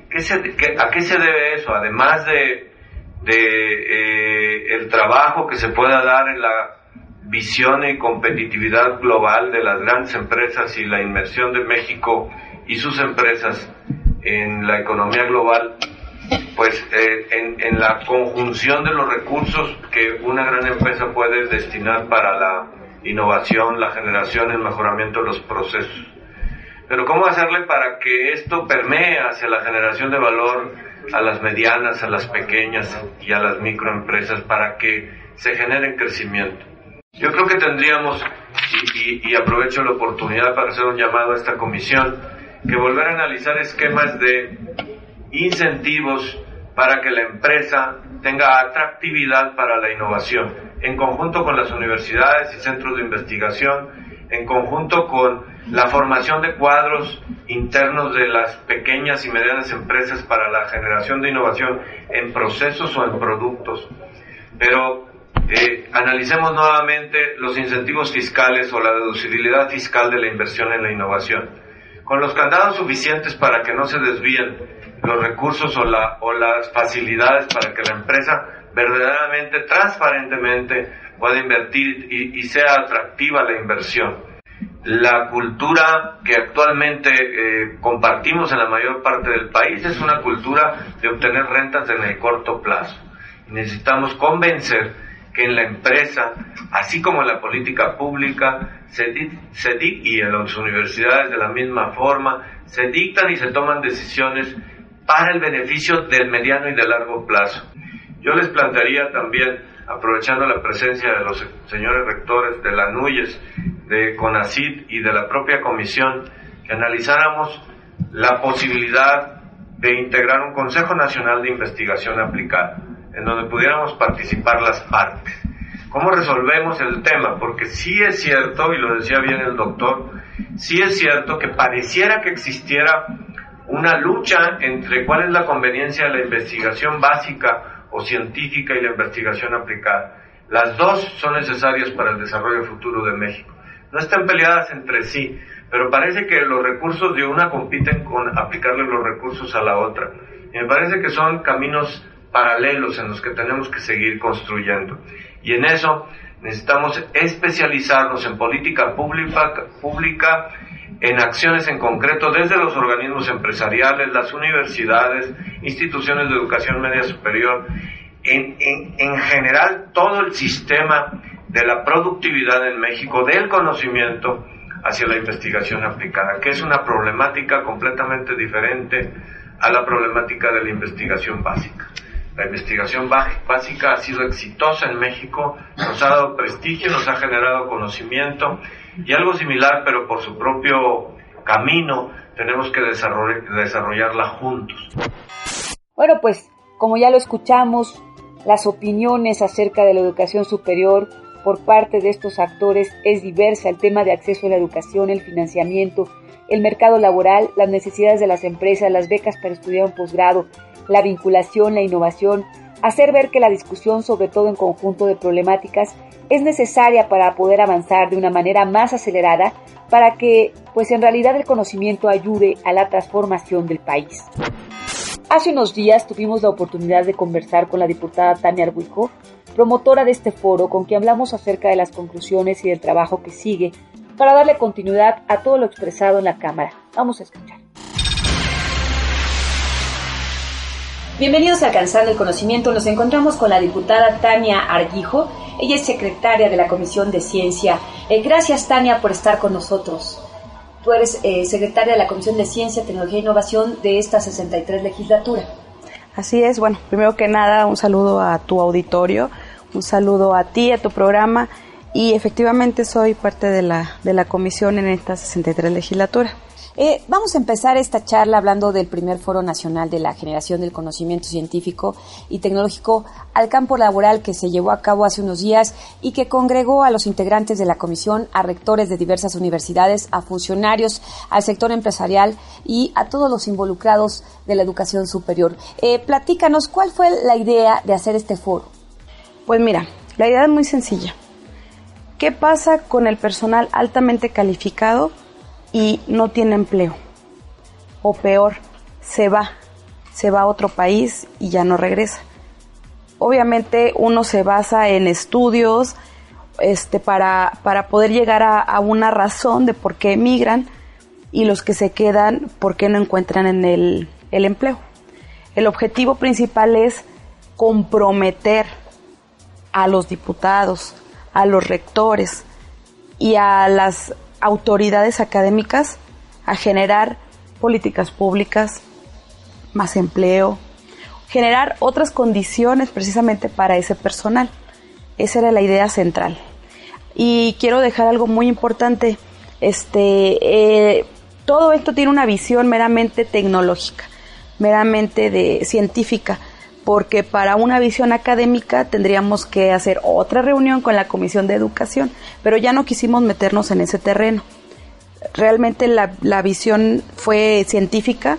¿Qué ¿A qué se debe eso? Además de, de eh, el trabajo que se pueda dar en la visión y competitividad global de las grandes empresas y la inmersión de México y sus empresas en la economía global, pues eh, en, la conjunción de los recursos que una gran empresa puede destinar para la innovación, la generación, el mejoramiento de los procesos. Pero ¿cómo hacerle para que esto permee hacia la generación de valor a las medianas, a las pequeñas y a las microempresas para que se genere crecimiento? Yo creo que tendríamos, y aprovecho la oportunidad para hacer un llamado a esta comisión, que volver a analizar esquemas de incentivos para que la empresa tenga atractividad para la innovación, en conjunto con las universidades y centros de investigación, en conjunto con la formación de cuadros internos de las pequeñas y medianas empresas para la generación de innovación en procesos o en productos. Pero eh, analicemos nuevamente los incentivos fiscales o la deducibilidad fiscal de la inversión en la innovación. Con los candados suficientes para que no se desvíen los recursos o, la, o las facilidades para que la empresa verdaderamente, transparentemente pueda invertir y, y sea atractiva la inversión. La cultura que actualmente eh, compartimos en la mayor parte del país es una cultura de obtener rentas en el corto plazo. Necesitamos convencer que en la empresa, así como en la política pública, se, se y en las universidades de la misma forma, se dictan y se toman decisiones para el beneficio del mediano y de largo plazo. Yo les plantearía también, aprovechando la presencia de los señores rectores de la NUYES, de CONACID y de la propia comisión, que analizáramos la posibilidad de integrar un Consejo Nacional de Investigación Aplicada en donde pudiéramos participar las partes. ¿Cómo resolvemos el tema? Porque sí es cierto, y lo decía bien el doctor, sí es cierto que pareciera que existiera una lucha entre cuál es la conveniencia de la investigación básica o científica y la investigación aplicada. Las dos son necesarias para el desarrollo futuro de México. No están peleadas entre sí, pero parece que los recursos de una compiten con aplicarle los recursos a la otra. Y me parece que son caminos paralelos en los que tenemos que seguir construyendo. Y en eso necesitamos especializarnos en política pública, pública en acciones en concreto desde los organismos empresariales, las universidades, instituciones de educación media superior, en, en, en general todo el sistema de la productividad en México, del conocimiento hacia la investigación aplicada, que es una problemática completamente diferente a la problemática de la investigación básica. La investigación básica ha sido exitosa en México, nos ha dado prestigio, nos ha generado conocimiento y algo similar, pero por su propio camino, tenemos que desarrollarla juntos. Bueno, pues como ya lo escuchamos, las opiniones acerca de la educación superior por parte de estos actores es diversa. El tema de acceso a la educación, el financiamiento, el mercado laboral, las necesidades de las empresas, las becas para estudiar un posgrado, la vinculación, la innovación, hacer ver que la discusión sobre todo en conjunto de problemáticas es necesaria para poder avanzar de una manera más acelerada para que pues en realidad el conocimiento ayude a la transformación del país. Hace unos días tuvimos la oportunidad de conversar con la diputada Tania Arbuijo, promotora de este foro, con quien hablamos acerca de las conclusiones y del trabajo que sigue para darle continuidad a todo lo expresado en la Cámara. Vamos a escuchar. Bienvenidos a Alcanzando el Conocimiento. Nos encontramos con la diputada Tania Arguijo. Ella es secretaria de la Comisión de Ciencia. Eh, gracias, Tania, por estar con nosotros. Tú eres eh, secretaria de la Comisión de Ciencia, Tecnología e Innovación de esta 63 legislatura. Así es. Bueno, primero que nada, un saludo a tu auditorio, un saludo a ti, a tu programa. Y efectivamente soy parte de la, de la comisión en esta 63 legislatura. Eh, vamos a empezar esta charla hablando del primer Foro Nacional de la Generación del Conocimiento Científico y Tecnológico al campo laboral que se llevó a cabo hace unos días y que congregó a los integrantes de la comisión, a rectores de diversas universidades, a funcionarios, al sector empresarial y a todos los involucrados de la educación superior. Eh, platícanos, ¿cuál fue la idea de hacer este foro? Pues mira, la idea es muy sencilla. ¿Qué pasa con el personal altamente calificado y no tiene empleo. O peor, se va, se va a otro país y ya no regresa. Obviamente uno se basa en estudios este, para, para poder llegar a, una razón de por qué emigran y los que se quedan, por qué no encuentran en el, el empleo. El objetivo principal es comprometer a los diputados, a los rectores y a las autoridades académicas a generar políticas públicas, más empleo, generar otras condiciones precisamente para ese personal. Esa era la idea central. Y quiero dejar algo muy importante. Este, eh, todo esto tiene una visión meramente tecnológica, meramente de científica, porque para una visión académica tendríamos que hacer otra reunión con la Comisión de Educación, pero ya no quisimos meternos en ese terreno. Realmente la, la visión fue científica,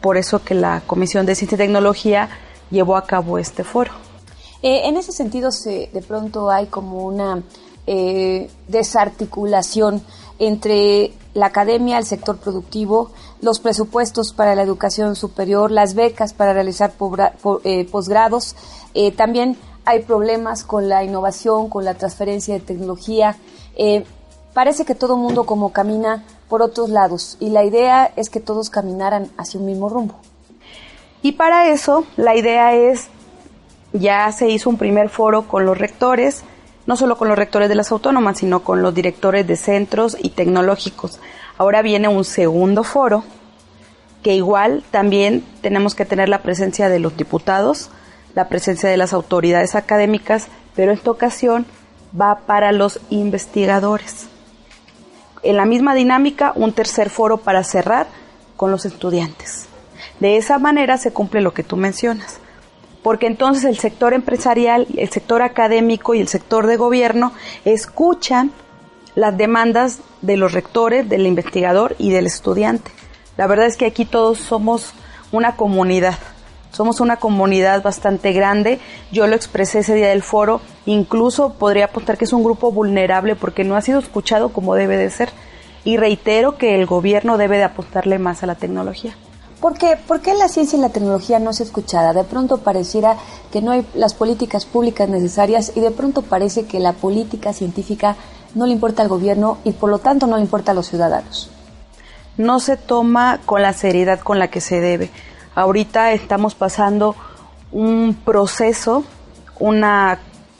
por eso que la Comisión de Ciencia y Tecnología llevó a cabo este foro. Eh, en ese sentido, se, de pronto hay como una eh, desarticulación entre la academia, el sector productivo, los presupuestos para la educación superior, las becas para realizar eh, posgrados. Eh, también hay problemas con la innovación, con la transferencia de tecnología. Eh, parece que todo mundo como camina por otros lados y la idea es que todos caminaran hacia un mismo rumbo. Y para eso la idea es, ya se hizo un primer foro con los rectores, no solo con los rectores de las autónomas, sino con los directores de centros y tecnológicos. Ahora viene un segundo foro, que igual también tenemos que tener la presencia de los diputados, la presencia de las autoridades académicas, pero esta ocasión va para los investigadores. En la misma dinámica, un tercer foro para cerrar con los estudiantes. De esa manera se cumple lo que tú mencionas porque entonces el sector empresarial, el sector académico y el sector de gobierno escuchan las demandas de los rectores, del investigador y del estudiante. La verdad es que aquí todos somos una comunidad, somos una comunidad bastante grande. Yo lo expresé ese día del foro, incluso podría apostar que es un grupo vulnerable porque no ha sido escuchado como debe de ser. Y reitero que el gobierno debe de apostarle más a la tecnología. ¿Por qué? ¿Por qué la ciencia y la tecnología no es escuchada? De pronto pareciera que no hay las políticas públicas necesarias y de pronto parece que la política científica no le importa al gobierno y por lo tanto no le importa a los ciudadanos. No se toma con la seriedad con la que se debe. Ahorita estamos pasando un proceso, una,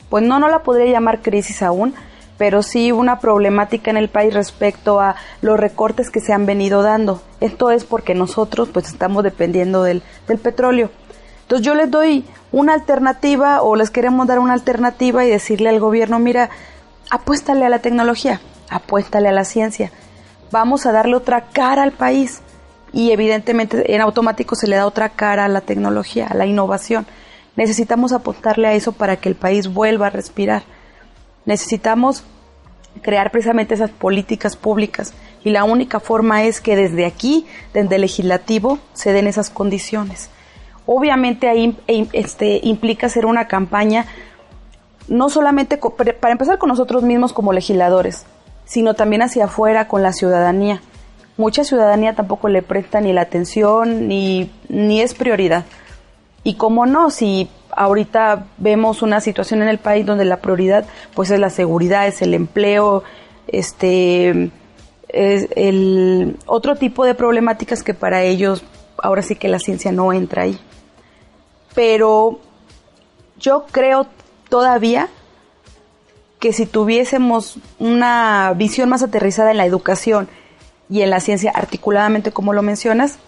pues no, no la podría llamar crisis aún, pero sí una problemática en el país respecto a los recortes que se han venido dando. Esto es porque nosotros pues estamos dependiendo del, del petróleo. Entonces yo les doy una alternativa o les queremos dar una alternativa y decirle al gobierno, mira, apuéstale a la tecnología, apuéstale a la ciencia. Vamos a darle otra cara al país y evidentemente en automático se le da otra cara a la tecnología, a la innovación. Necesitamos apostarle a eso para que el país vuelva a respirar. Necesitamos crear precisamente esas políticas públicas y la única forma es que desde aquí, desde el legislativo, se den esas condiciones. Obviamente ahí e, este, implica hacer una campaña no solamente para empezar con nosotros mismos como legisladores, sino también hacia afuera con la ciudadanía. Mucha ciudadanía tampoco le presta ni la atención ni, ni es prioridad. Y cómo no, si ahorita vemos una situación en el país donde la prioridad pues es la seguridad, es el empleo, este es el otro tipo de problemáticas que para ellos ahora sí que la ciencia no entra ahí. Pero yo creo todavía que si tuviésemos una visión más aterrizada en la educación y en la ciencia articuladamente como lo mencionas,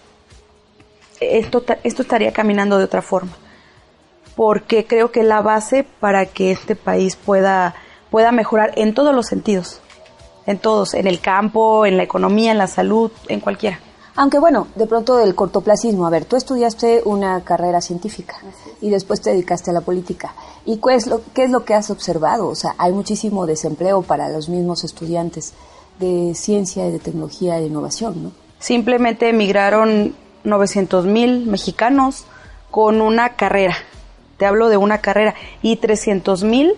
esto, esto estaría caminando de otra forma porque creo que es la base para que este país pueda, pueda mejorar en todos los sentidos, en todos, en el campo, en la economía, en la salud, en cualquiera. Aunque bueno, de pronto del cortoplacismo, a ver, tú estudiaste una carrera científica y después te dedicaste a la política. ¿Y qué es, lo, qué es lo que has observado? O sea, hay muchísimo desempleo para los mismos estudiantes de ciencia y de tecnología e innovación, ¿no? Simplemente emigraron 900 mil mexicanos con una carrera, te hablo de una carrera, y 300 mil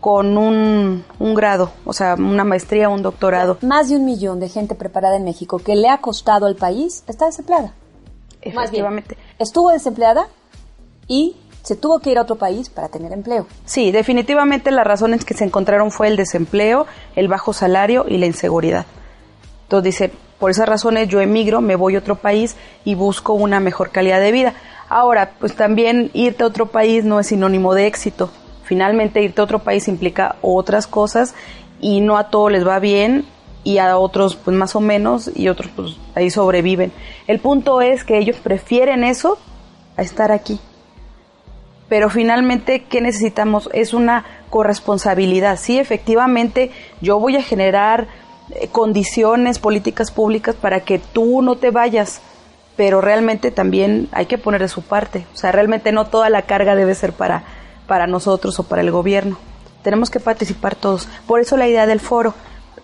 con un, un, grado, o sea, una maestría, un doctorado. Más de un millón de gente preparada en México que le ha costado al país está desempleada. Efectivamente. estuvo desempleada y se tuvo que ir a otro país para tener empleo. Sí, definitivamente las razones que se encontraron fue el desempleo, el bajo salario y la inseguridad. Entonces dice, por esas razones yo emigro, me voy a otro país y busco una mejor calidad de vida. Ahora, pues también irte a otro país no es sinónimo de éxito. Finalmente irte a otro país implica otras cosas y no a todos les va bien y a otros pues más o menos y otros pues ahí sobreviven. El punto es que ellos prefieren eso a estar aquí. Pero finalmente, ¿qué necesitamos? Es una corresponsabilidad. Sí, efectivamente, yo voy a generar eh, condiciones, políticas públicas para que tú no te vayas, pero realmente también hay que poner de su parte. O sea, realmente no toda la carga debe ser para, para nosotros o para el gobierno. Tenemos que participar todos. Por eso la idea del foro.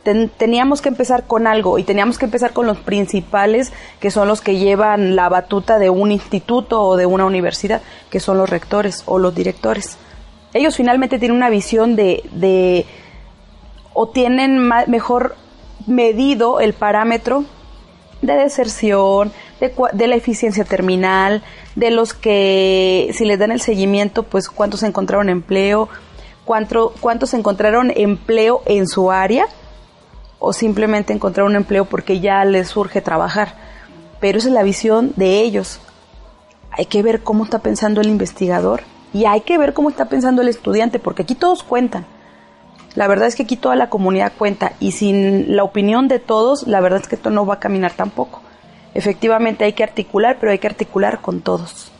teníamos que empezar con algo y teníamos que empezar con los principales, que son los que llevan la batuta de un instituto o de una universidad, que son los rectores o los directores. Ellos finalmente tienen una visión de, de o tienen mejor medido el parámetro de deserción, de, la eficiencia terminal, de los que si les dan el seguimiento, pues cuántos encontraron empleo, cuánto, cuántos encontraron empleo en su área o simplemente encontraron empleo porque ya les surge trabajar. Pero esa es la visión de ellos. Hay que ver cómo está pensando el investigador y hay que ver cómo está pensando el estudiante, porque aquí todos cuentan. La verdad es que aquí toda la comunidad cuenta y sin la opinión de todos, la verdad es que esto no va a caminar tampoco. Efectivamente hay que articular, pero hay que articular con todos.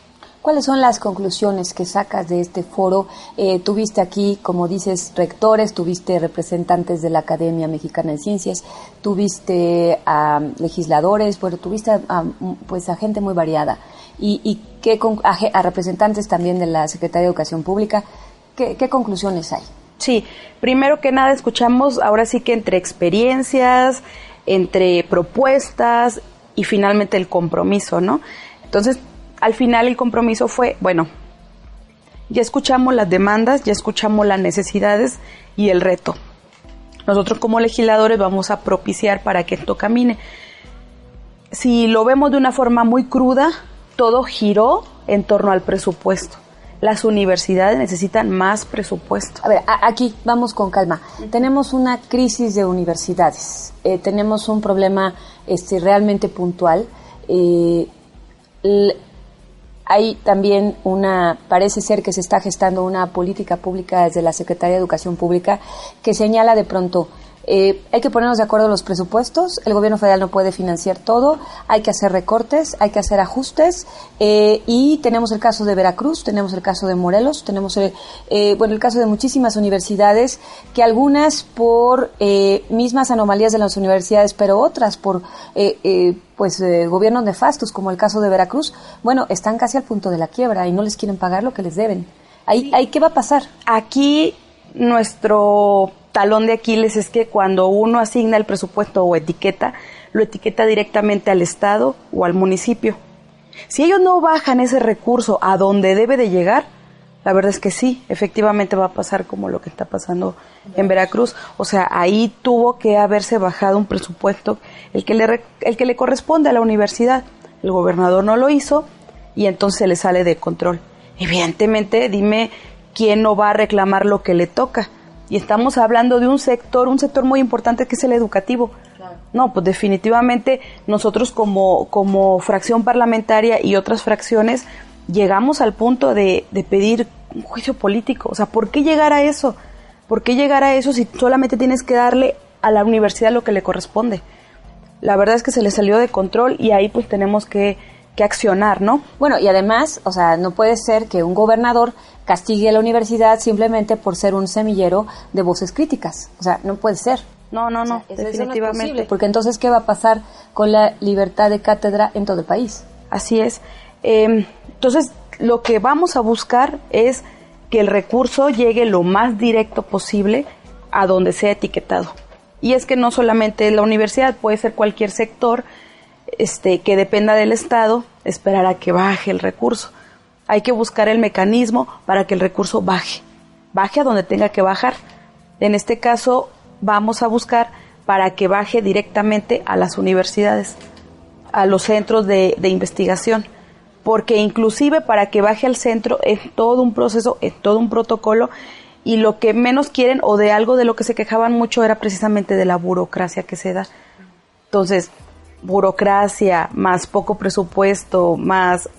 ¿Cuáles son las conclusiones que sacas de este foro? Eh, tuviste aquí, como dices, rectores, tuviste representantes de la Academia Mexicana de Ciencias, tuviste a legisladores, bueno, tuviste a, pues a gente muy variada y, y qué, a, representantes también de la Secretaría de Educación Pública. ¿Qué conclusiones hay? Sí, primero que nada escuchamos ahora sí que entre experiencias, entre propuestas y finalmente el compromiso, ¿no? Entonces, al final el compromiso fue, bueno, ya escuchamos las demandas, ya escuchamos las necesidades y el reto. Nosotros como legisladores vamos a propiciar para que esto camine. Si lo vemos de una forma muy cruda, todo giró en torno al presupuesto las universidades necesitan más presupuesto. A ver, aquí vamos con calma. Tenemos una crisis de universidades, eh, tenemos un problema este, realmente puntual. Eh, hay también una, parece ser que se está gestando una política pública desde la Secretaría de Educación Pública que señala de pronto eh, hay que ponernos de acuerdo en los presupuestos, el gobierno federal no puede financiar todo, hay que hacer recortes, hay que hacer ajustes eh, y tenemos el caso de Veracruz, tenemos el caso de Morelos, tenemos el, eh, bueno, el caso de muchísimas universidades que algunas por mismas anomalías de las universidades, pero otras por pues gobiernos nefastos como el caso de Veracruz, bueno, están casi al punto de la quiebra y no les quieren pagar lo que les deben. Ahí, ahí ¿Qué va a pasar? Aquí nuestro talón de Aquiles es que cuando uno asigna el presupuesto o etiqueta, lo etiqueta directamente al Estado o al municipio. Si ellos no bajan ese recurso a donde debe de llegar, la verdad es que sí, efectivamente va a pasar como lo que está pasando en Veracruz. O sea, ahí tuvo que haberse bajado un presupuesto, el que le, el que le corresponde a la universidad. El gobernador no lo hizo y entonces se le sale de control. Evidentemente, dime quién no va a reclamar lo que le toca y estamos hablando de un sector, un sector muy importante que es el educativo. No, pues definitivamente nosotros como, como fracción parlamentaria y otras fracciones llegamos al punto de, de pedir un juicio político. O sea, ¿por qué llegar a eso? ¿Por qué llegar a eso si solamente tienes que darle a la universidad lo que le corresponde? La verdad es que se le salió de control y ahí pues tenemos que, que accionar, ¿no? Bueno, y además, o sea, no puede ser que un gobernador castigue a la universidad simplemente por ser un semillero de voces críticas. O sea, no puede ser. No, no, no, definitivamente. porque entonces, ¿qué va a pasar con la libertad de cátedra en todo el país? Así es. Em, entonces, lo que vamos a buscar es que el recurso llegue lo más directo posible a donde sea etiquetado. Y es que no solamente la universidad, puede ser cualquier sector este, que dependa del Estado, esperar a que baje el recurso hay que buscar el mecanismo para que el recurso baje, baje a donde tenga que bajar. En este caso, vamos a buscar para que baje directamente a las universidades, a los centros de, investigación, porque inclusive para que baje al centro es todo un proceso, es todo un protocolo, y lo que menos quieren o de algo de lo que se quejaban mucho era precisamente de la burocracia que se da. Entonces, burocracia, más poco presupuesto, más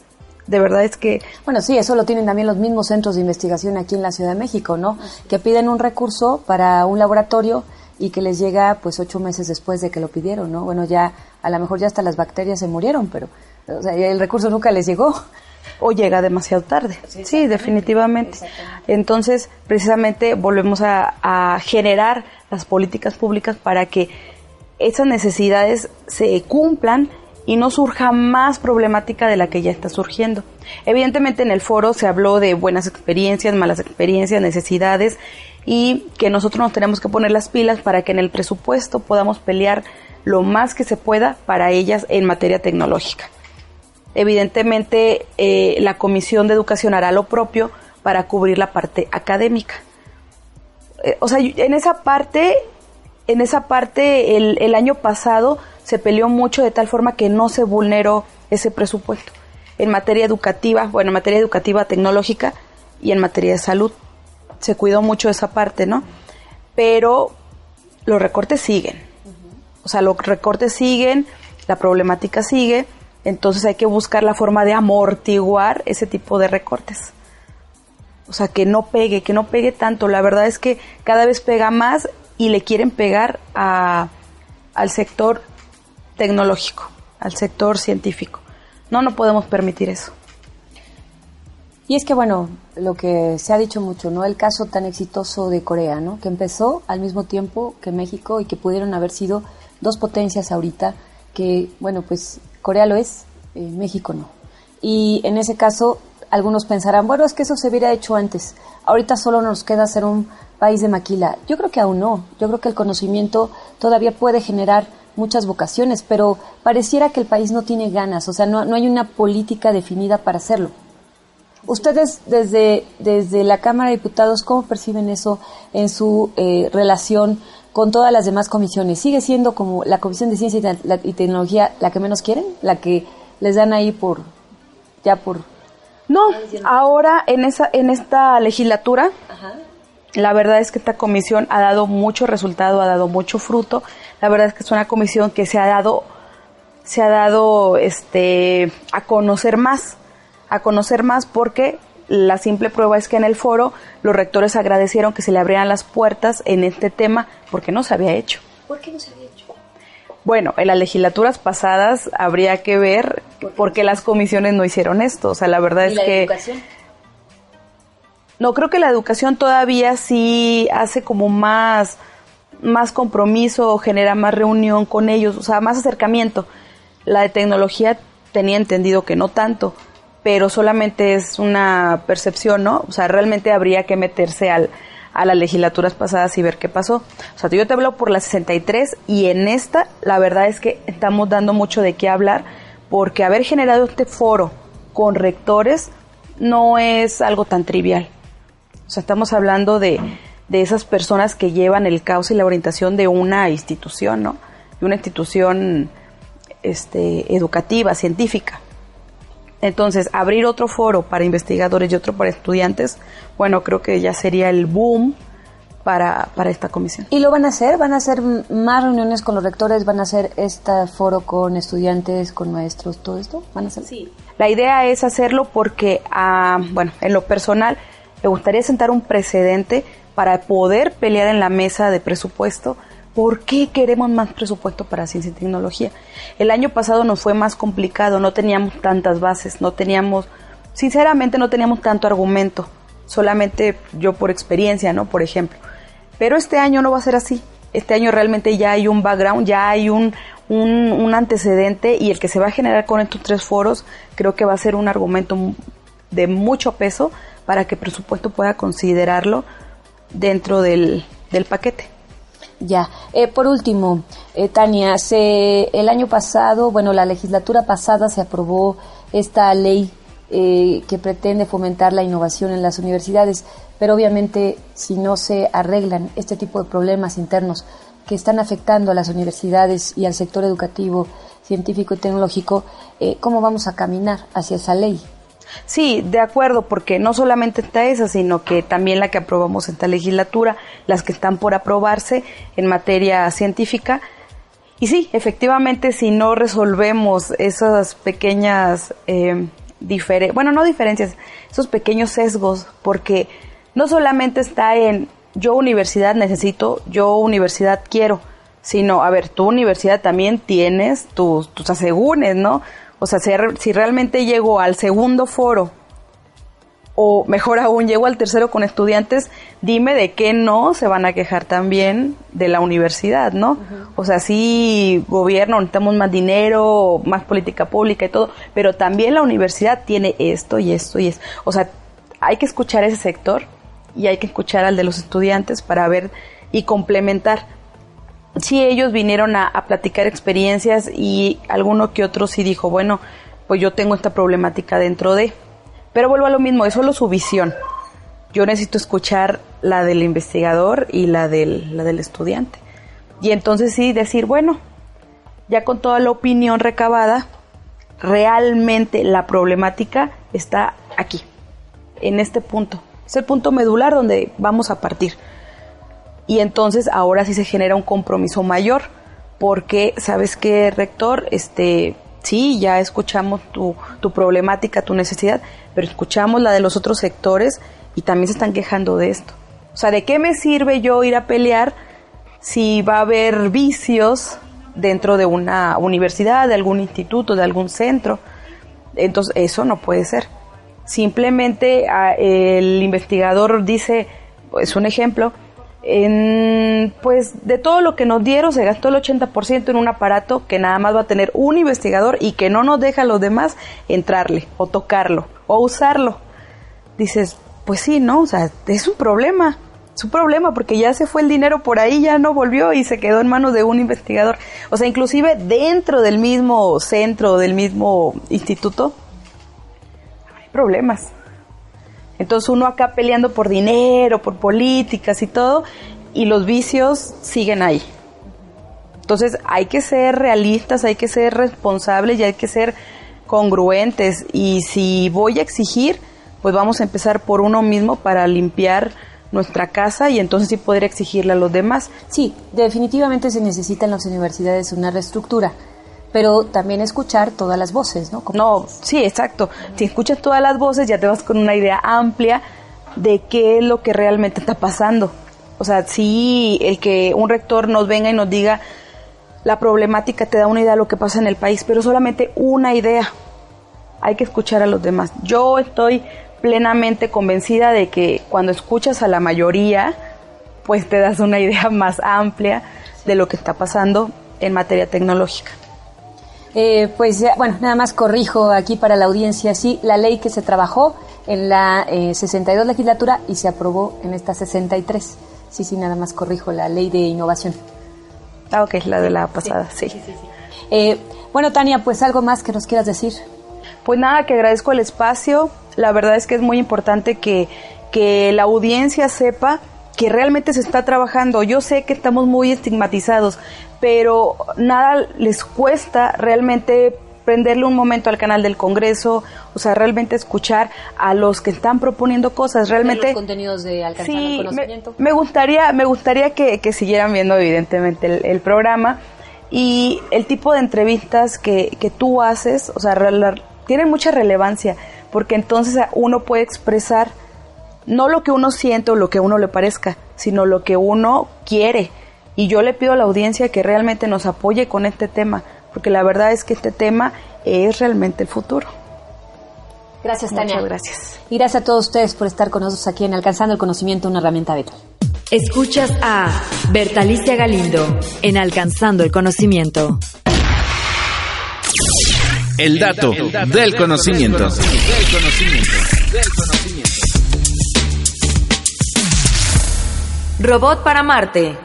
de verdad es que... Bueno, sí, eso lo tienen también los mismos centros de investigación aquí en la Ciudad de México, ¿no? Que piden un recurso para un laboratorio y que les llega pues ocho meses después de que lo pidieron, ¿no? Bueno, ya a lo mejor ya hasta las bacterias se murieron, pero o sea, el recurso nunca les llegó. O llega demasiado tarde. Sí, definitivamente. Entonces, precisamente volvemos a, a generar las políticas públicas para que esas necesidades se cumplan y no surja más problemática de la que ya está surgiendo. Evidentemente en el foro se habló de buenas experiencias, malas experiencias, necesidades y que nosotros nos tenemos que poner las pilas para que en el presupuesto podamos pelear lo más que se pueda para ellas en materia tecnológica. Evidentemente eh, la Comisión de Educación hará lo propio para cubrir la parte académica. Eh, o sea, en esa parte, en esa parte el, el año pasado se peleó mucho de tal forma que no se vulneró ese presupuesto en materia educativa, bueno, en materia educativa tecnológica y en materia de salud. Se cuidó mucho esa parte, ¿no? Pero los recortes siguen. O sea, los recortes siguen, la problemática sigue, entonces hay que buscar la forma de amortiguar ese tipo de recortes. O sea, que no pegue, que no pegue tanto. La verdad es que cada vez pega más y le quieren pegar a, al sector tecnológico, al sector científico. No, no podemos permitir eso. Y es que, bueno, lo que se ha dicho mucho, ¿no? El caso tan exitoso de Corea, ¿no? Que empezó al mismo tiempo que México y que pudieron haber sido dos potencias ahorita, que, bueno, pues Corea lo es, eh, México no. Y en ese caso, algunos pensarán, bueno, es que eso se hubiera hecho antes. Ahorita solo nos queda ser un país de maquila. Yo creo que aún no. Yo creo que el conocimiento todavía puede generar muchas vocaciones, pero pareciera que el país no tiene ganas, o sea, no, no hay una política definida para hacerlo. Ustedes desde, desde la Cámara de Diputados, ¿cómo perciben eso en su eh, relación con todas las demás comisiones? ¿Sigue siendo como la Comisión de Ciencia y, Tecnología la que menos quieren? ¿La que les dan ahí por, ya por... No, ahora en, esa, en esta legislatura, la verdad es que esta comisión ha dado mucho resultado, ha dado mucho fruto la verdad es que es una comisión que se ha dado, se ha dado este, a conocer más, a conocer más porque la simple prueba es que en el foro los rectores agradecieron que se le abrieran las puertas en este tema porque no se había hecho. ¿Por qué no se había hecho? Bueno, en las legislaturas pasadas habría que ver por qué las comisiones no hicieron esto. O sea, la verdad es la que... Educación? No, creo que la educación todavía sí hace como más más compromiso, genera más reunión con ellos, o sea, más acercamiento. La de tecnología tenía entendido que no tanto, pero solamente es una percepción, ¿no? O sea, realmente habría que meterse al, a las legislaturas pasadas y ver qué pasó. O sea, yo te hablo por la 63 y en esta la verdad es que estamos dando mucho de qué hablar porque haber generado este foro con rectores no es algo tan trivial. O sea, estamos hablando de de esas personas que llevan el caos y la orientación de una institución, ¿no? De una institución este, educativa, científica. Entonces, abrir otro foro para investigadores y otro para estudiantes, bueno, creo que ya sería el boom para, para esta comisión. ¿Y lo van a hacer? ¿Van a hacer más reuniones con los rectores? ¿Van a hacer este foro con estudiantes, con maestros, todo esto? ¿Van a hacer? Sí. La idea es hacerlo porque, ah, bueno, en lo personal, me gustaría sentar un precedente para poder pelear en la mesa de presupuesto ¿Por qué queremos más presupuesto para ciencia y tecnología? El año pasado nos fue más complicado, no teníamos tantas bases, no teníamos, sinceramente no teníamos tanto argumento, solamente yo por experiencia, ¿no? Por ejemplo. Pero este año no va a ser así. Este año realmente ya hay un background, ya hay un, un, un antecedente y el que se va a generar con estos tres foros creo que va a ser un argumento de mucho peso para que el presupuesto pueda considerarlo dentro del, del paquete. Ya. Eh, por último, eh, Tania, se, el año pasado, bueno, la legislatura pasada se aprobó esta ley eh, que pretende fomentar la innovación en las universidades, pero obviamente si no se arreglan este tipo de problemas internos que están afectando a las universidades y al sector educativo, científico y tecnológico, ¿cómo vamos a caminar hacia esa ley? Sí, de acuerdo, porque no solamente está esa, sino que también la que aprobamos en esta legislatura, las que están por aprobarse en materia científica. Y sí, efectivamente, si no resolvemos esas pequeñas, eh, bueno, no diferencias, esos pequeños sesgos, porque no solamente está en yo universidad necesito, yo universidad quiero, sino, a ver, tu universidad también tienes tus, tus asegúnes, ¿no? O sea, si, realmente llego al segundo foro o mejor aún, llego al tercero con estudiantes, dime de qué no se van a quejar también de la universidad, ¿no? O sea, sí, gobierno, necesitamos más dinero, más política pública y todo, pero también la universidad tiene esto y esto y esto. O sea, hay que escuchar ese sector y hay que escuchar al de los estudiantes para ver y complementar. Sí, ellos vinieron a, a platicar experiencias y alguno que otro sí dijo, bueno, pues yo tengo esta problemática dentro de pero vuelvo a lo mismo, es solo su visión. Yo necesito escuchar la del investigador y la del, la del estudiante. Y entonces sí decir, bueno, ya con toda la opinión recabada, realmente la problemática está aquí, en este punto. Es el punto medular donde vamos a partir. Y entonces ahora sí se genera un compromiso mayor, porque, ¿sabes qué, rector? Este, sí, ya escuchamos tu, tu problemática, tu necesidad, pero escuchamos la de los otros sectores y también se están quejando de esto. O sea, ¿de qué me sirve yo ir a pelear si va a haber vicios dentro de una universidad, de algún instituto, de algún centro? Entonces, eso no puede ser. Simplemente ah, el investigador dice, es un ejemplo, en, pues de todo lo que nos dieron se gastó el 80% en un aparato que nada más va a tener un investigador y que no nos deja a los demás entrarle o tocarlo o usarlo. Dices, pues sí, ¿no? O sea, es un problema. Es un problema porque ya se fue el dinero por ahí, ya no volvió y se quedó en manos de un investigador. O sea, inclusive dentro del mismo centro, del mismo instituto, hay problemas. Entonces uno acá peleando por dinero, por políticas y todo, y los vicios siguen ahí. Entonces hay que ser realistas, hay que ser responsables y hay que ser congruentes. Y si voy a exigir, pues vamos a empezar por uno mismo para limpiar nuestra casa y entonces sí poder exigirle a los demás. Sí, definitivamente se necesita en las universidades una reestructura pero también escuchar todas las voces, ¿no? no, sí, exacto. Si escuchas todas las voces ya te vas con una idea amplia de qué es lo que realmente está pasando. O sea, si el que un rector nos venga y nos diga la problemática te da una idea de lo que pasa en el país, pero solamente una idea. Hay que escuchar a los demás. Yo estoy plenamente convencida de que cuando escuchas a la mayoría, pues te das una idea (laughs) más amplia de lo que está pasando en materia tecnológica. Eh, pues bueno, nada más corrijo aquí para la audiencia, sí, la ley que se trabajó en la 62 eh, legislatura y se aprobó en esta 63. Sí, sí, nada más corrijo la ley de innovación. Ah, ok, la de la pasada, sí. Eh, bueno, Tania, pues algo más que nos quieras decir. Pues nada, que agradezco el espacio. La verdad es que es muy importante que, que la audiencia sepa que realmente se está trabajando. Yo sé que estamos muy estigmatizados, pero nada les cuesta realmente prenderle un momento al canal del Congreso, o sea, realmente escuchar a los que están proponiendo cosas, realmente los contenidos de alcanzando el conocimiento. Me, gustaría, me gustaría que, siguieran viendo evidentemente el, programa y el tipo de entrevistas que, que tú haces, o sea, tienen mucha relevancia, porque entonces uno puede expresar no lo que uno siente o lo que a uno le parezca, sino lo que uno quiere y yo le pido a la audiencia que realmente nos apoye con este tema, porque la verdad es que este tema es realmente el futuro. Gracias, Tania. Muchas gracias. Y gracias a todos ustedes por estar con nosotros aquí en Alcanzando el Conocimiento, una herramienta vital. Escuchas a Bertalicia Galindo en Alcanzando el Conocimiento. El dato, del, conocimiento. Del conocimiento. Del conocimiento. Robot para Marte.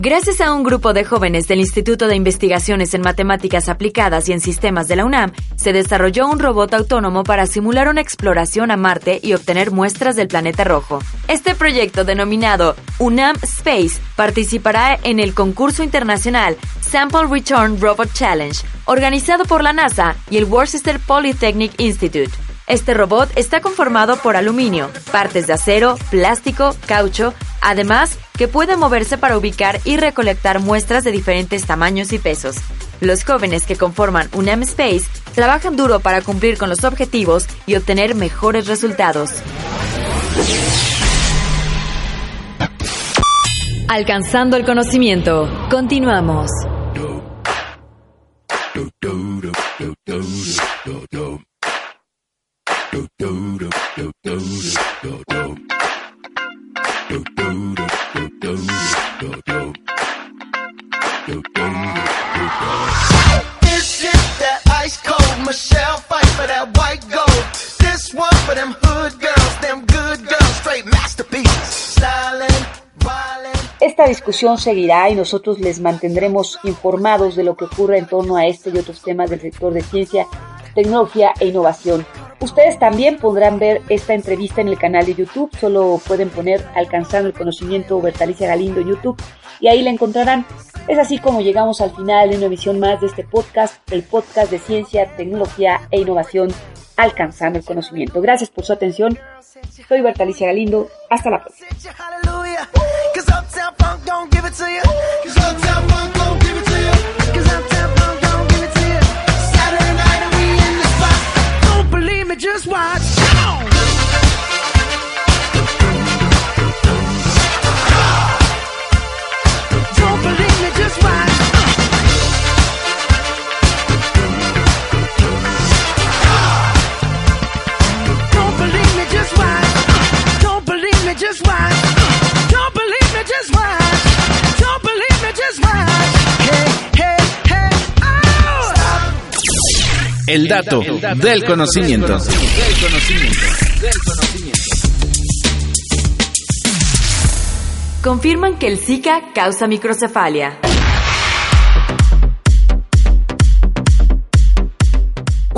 Gracias a un grupo de jóvenes del Instituto de Investigaciones en Matemáticas Aplicadas y en Sistemas de la UNAM, se desarrolló un robot autónomo para simular una exploración a Marte y obtener muestras del planeta rojo. Este proyecto, denominado UNAM Space, participará en el concurso internacional Sample Return Robot Challenge, organizado por la NASA y el Worcester Polytechnic Institute. Este robot está conformado por aluminio, partes de acero, plástico, caucho, además que puede moverse para ubicar y recolectar muestras de diferentes tamaños y pesos. Los jóvenes que conforman UNAM Space trabajan duro para cumplir con los objetivos y obtener mejores resultados. Alcanzando el conocimiento. Continuamos. Esta discusión seguirá y nosotros les mantendremos informados de lo que ocurre en torno a este y otros temas del sector de ciencia tecnología e innovación. Ustedes también podrán ver esta entrevista en el canal de YouTube, solo pueden poner Alcanzando el Conocimiento Bertalicia Galindo en YouTube y ahí la encontrarán. Es así como llegamos al final de una emisión más de este podcast, el podcast de ciencia, tecnología e innovación Alcanzando el Conocimiento. Gracias por su atención. Soy Bertalicia Galindo. Hasta la próxima. Just El dato, del conocimiento. Confirman que el Zika causa microcefalia.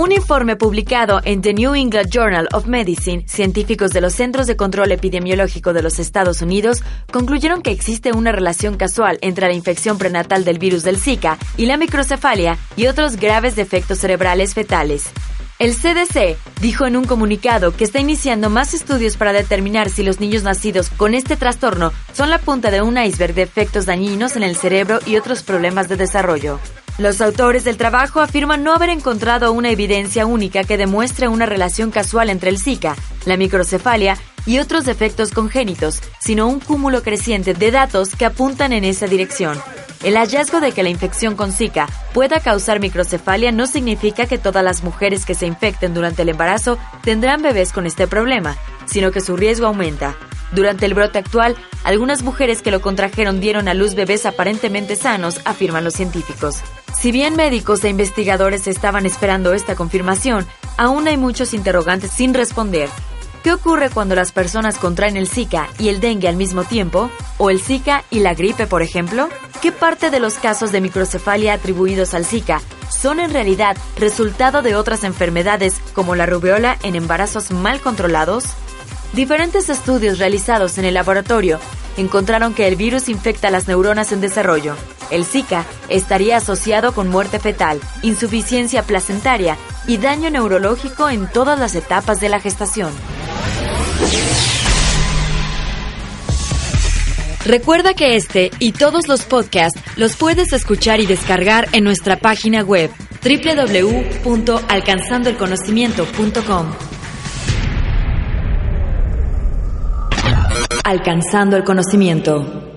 Un informe publicado en The New England Journal of Medicine, científicos de los Centros de Control Epidemiológico de los Estados Unidos concluyeron que existe una relación casual entre la infección prenatal del virus del Zika y la microcefalia y otros graves defectos cerebrales fetales. El CDC dijo en un comunicado que está iniciando más estudios para determinar si los niños nacidos con este trastorno son la punta de un iceberg de efectos dañinos en el cerebro y otros problemas de desarrollo. Los autores del trabajo afirman no haber encontrado una evidencia única que demuestre una relación casual entre el Zika, la microcefalia y otros defectos congénitos, sino un cúmulo creciente de datos que apuntan en esa dirección. El hallazgo de que la infección con Zika pueda causar microcefalia no significa que todas las mujeres que se infecten durante el embarazo tendrán bebés con este problema, sino que su riesgo aumenta. Durante el brote actual, algunas mujeres que lo contrajeron dieron a luz bebés aparentemente sanos, afirman los científicos. Si bien médicos e investigadores estaban esperando esta confirmación, aún hay muchos interrogantes sin responder. ¿Qué ocurre cuando las personas contraen el Zika y el dengue al mismo tiempo? ¿O el Zika y la gripe, por ejemplo? ¿Qué parte de los casos de microcefalia atribuidos al Zika son en realidad resultado de otras enfermedades como la rubiola en embarazos mal controlados? Diferentes estudios realizados en el laboratorio encontraron que el virus infecta las neuronas en desarrollo. El Zika estaría asociado con muerte fetal, insuficiencia placentaria y daño neurológico en todas las etapas de la gestación. Recuerda que este y todos los podcasts los puedes escuchar y descargar en nuestra página web www.alcanzandoelconocimiento.com. Alcanzando el conocimiento.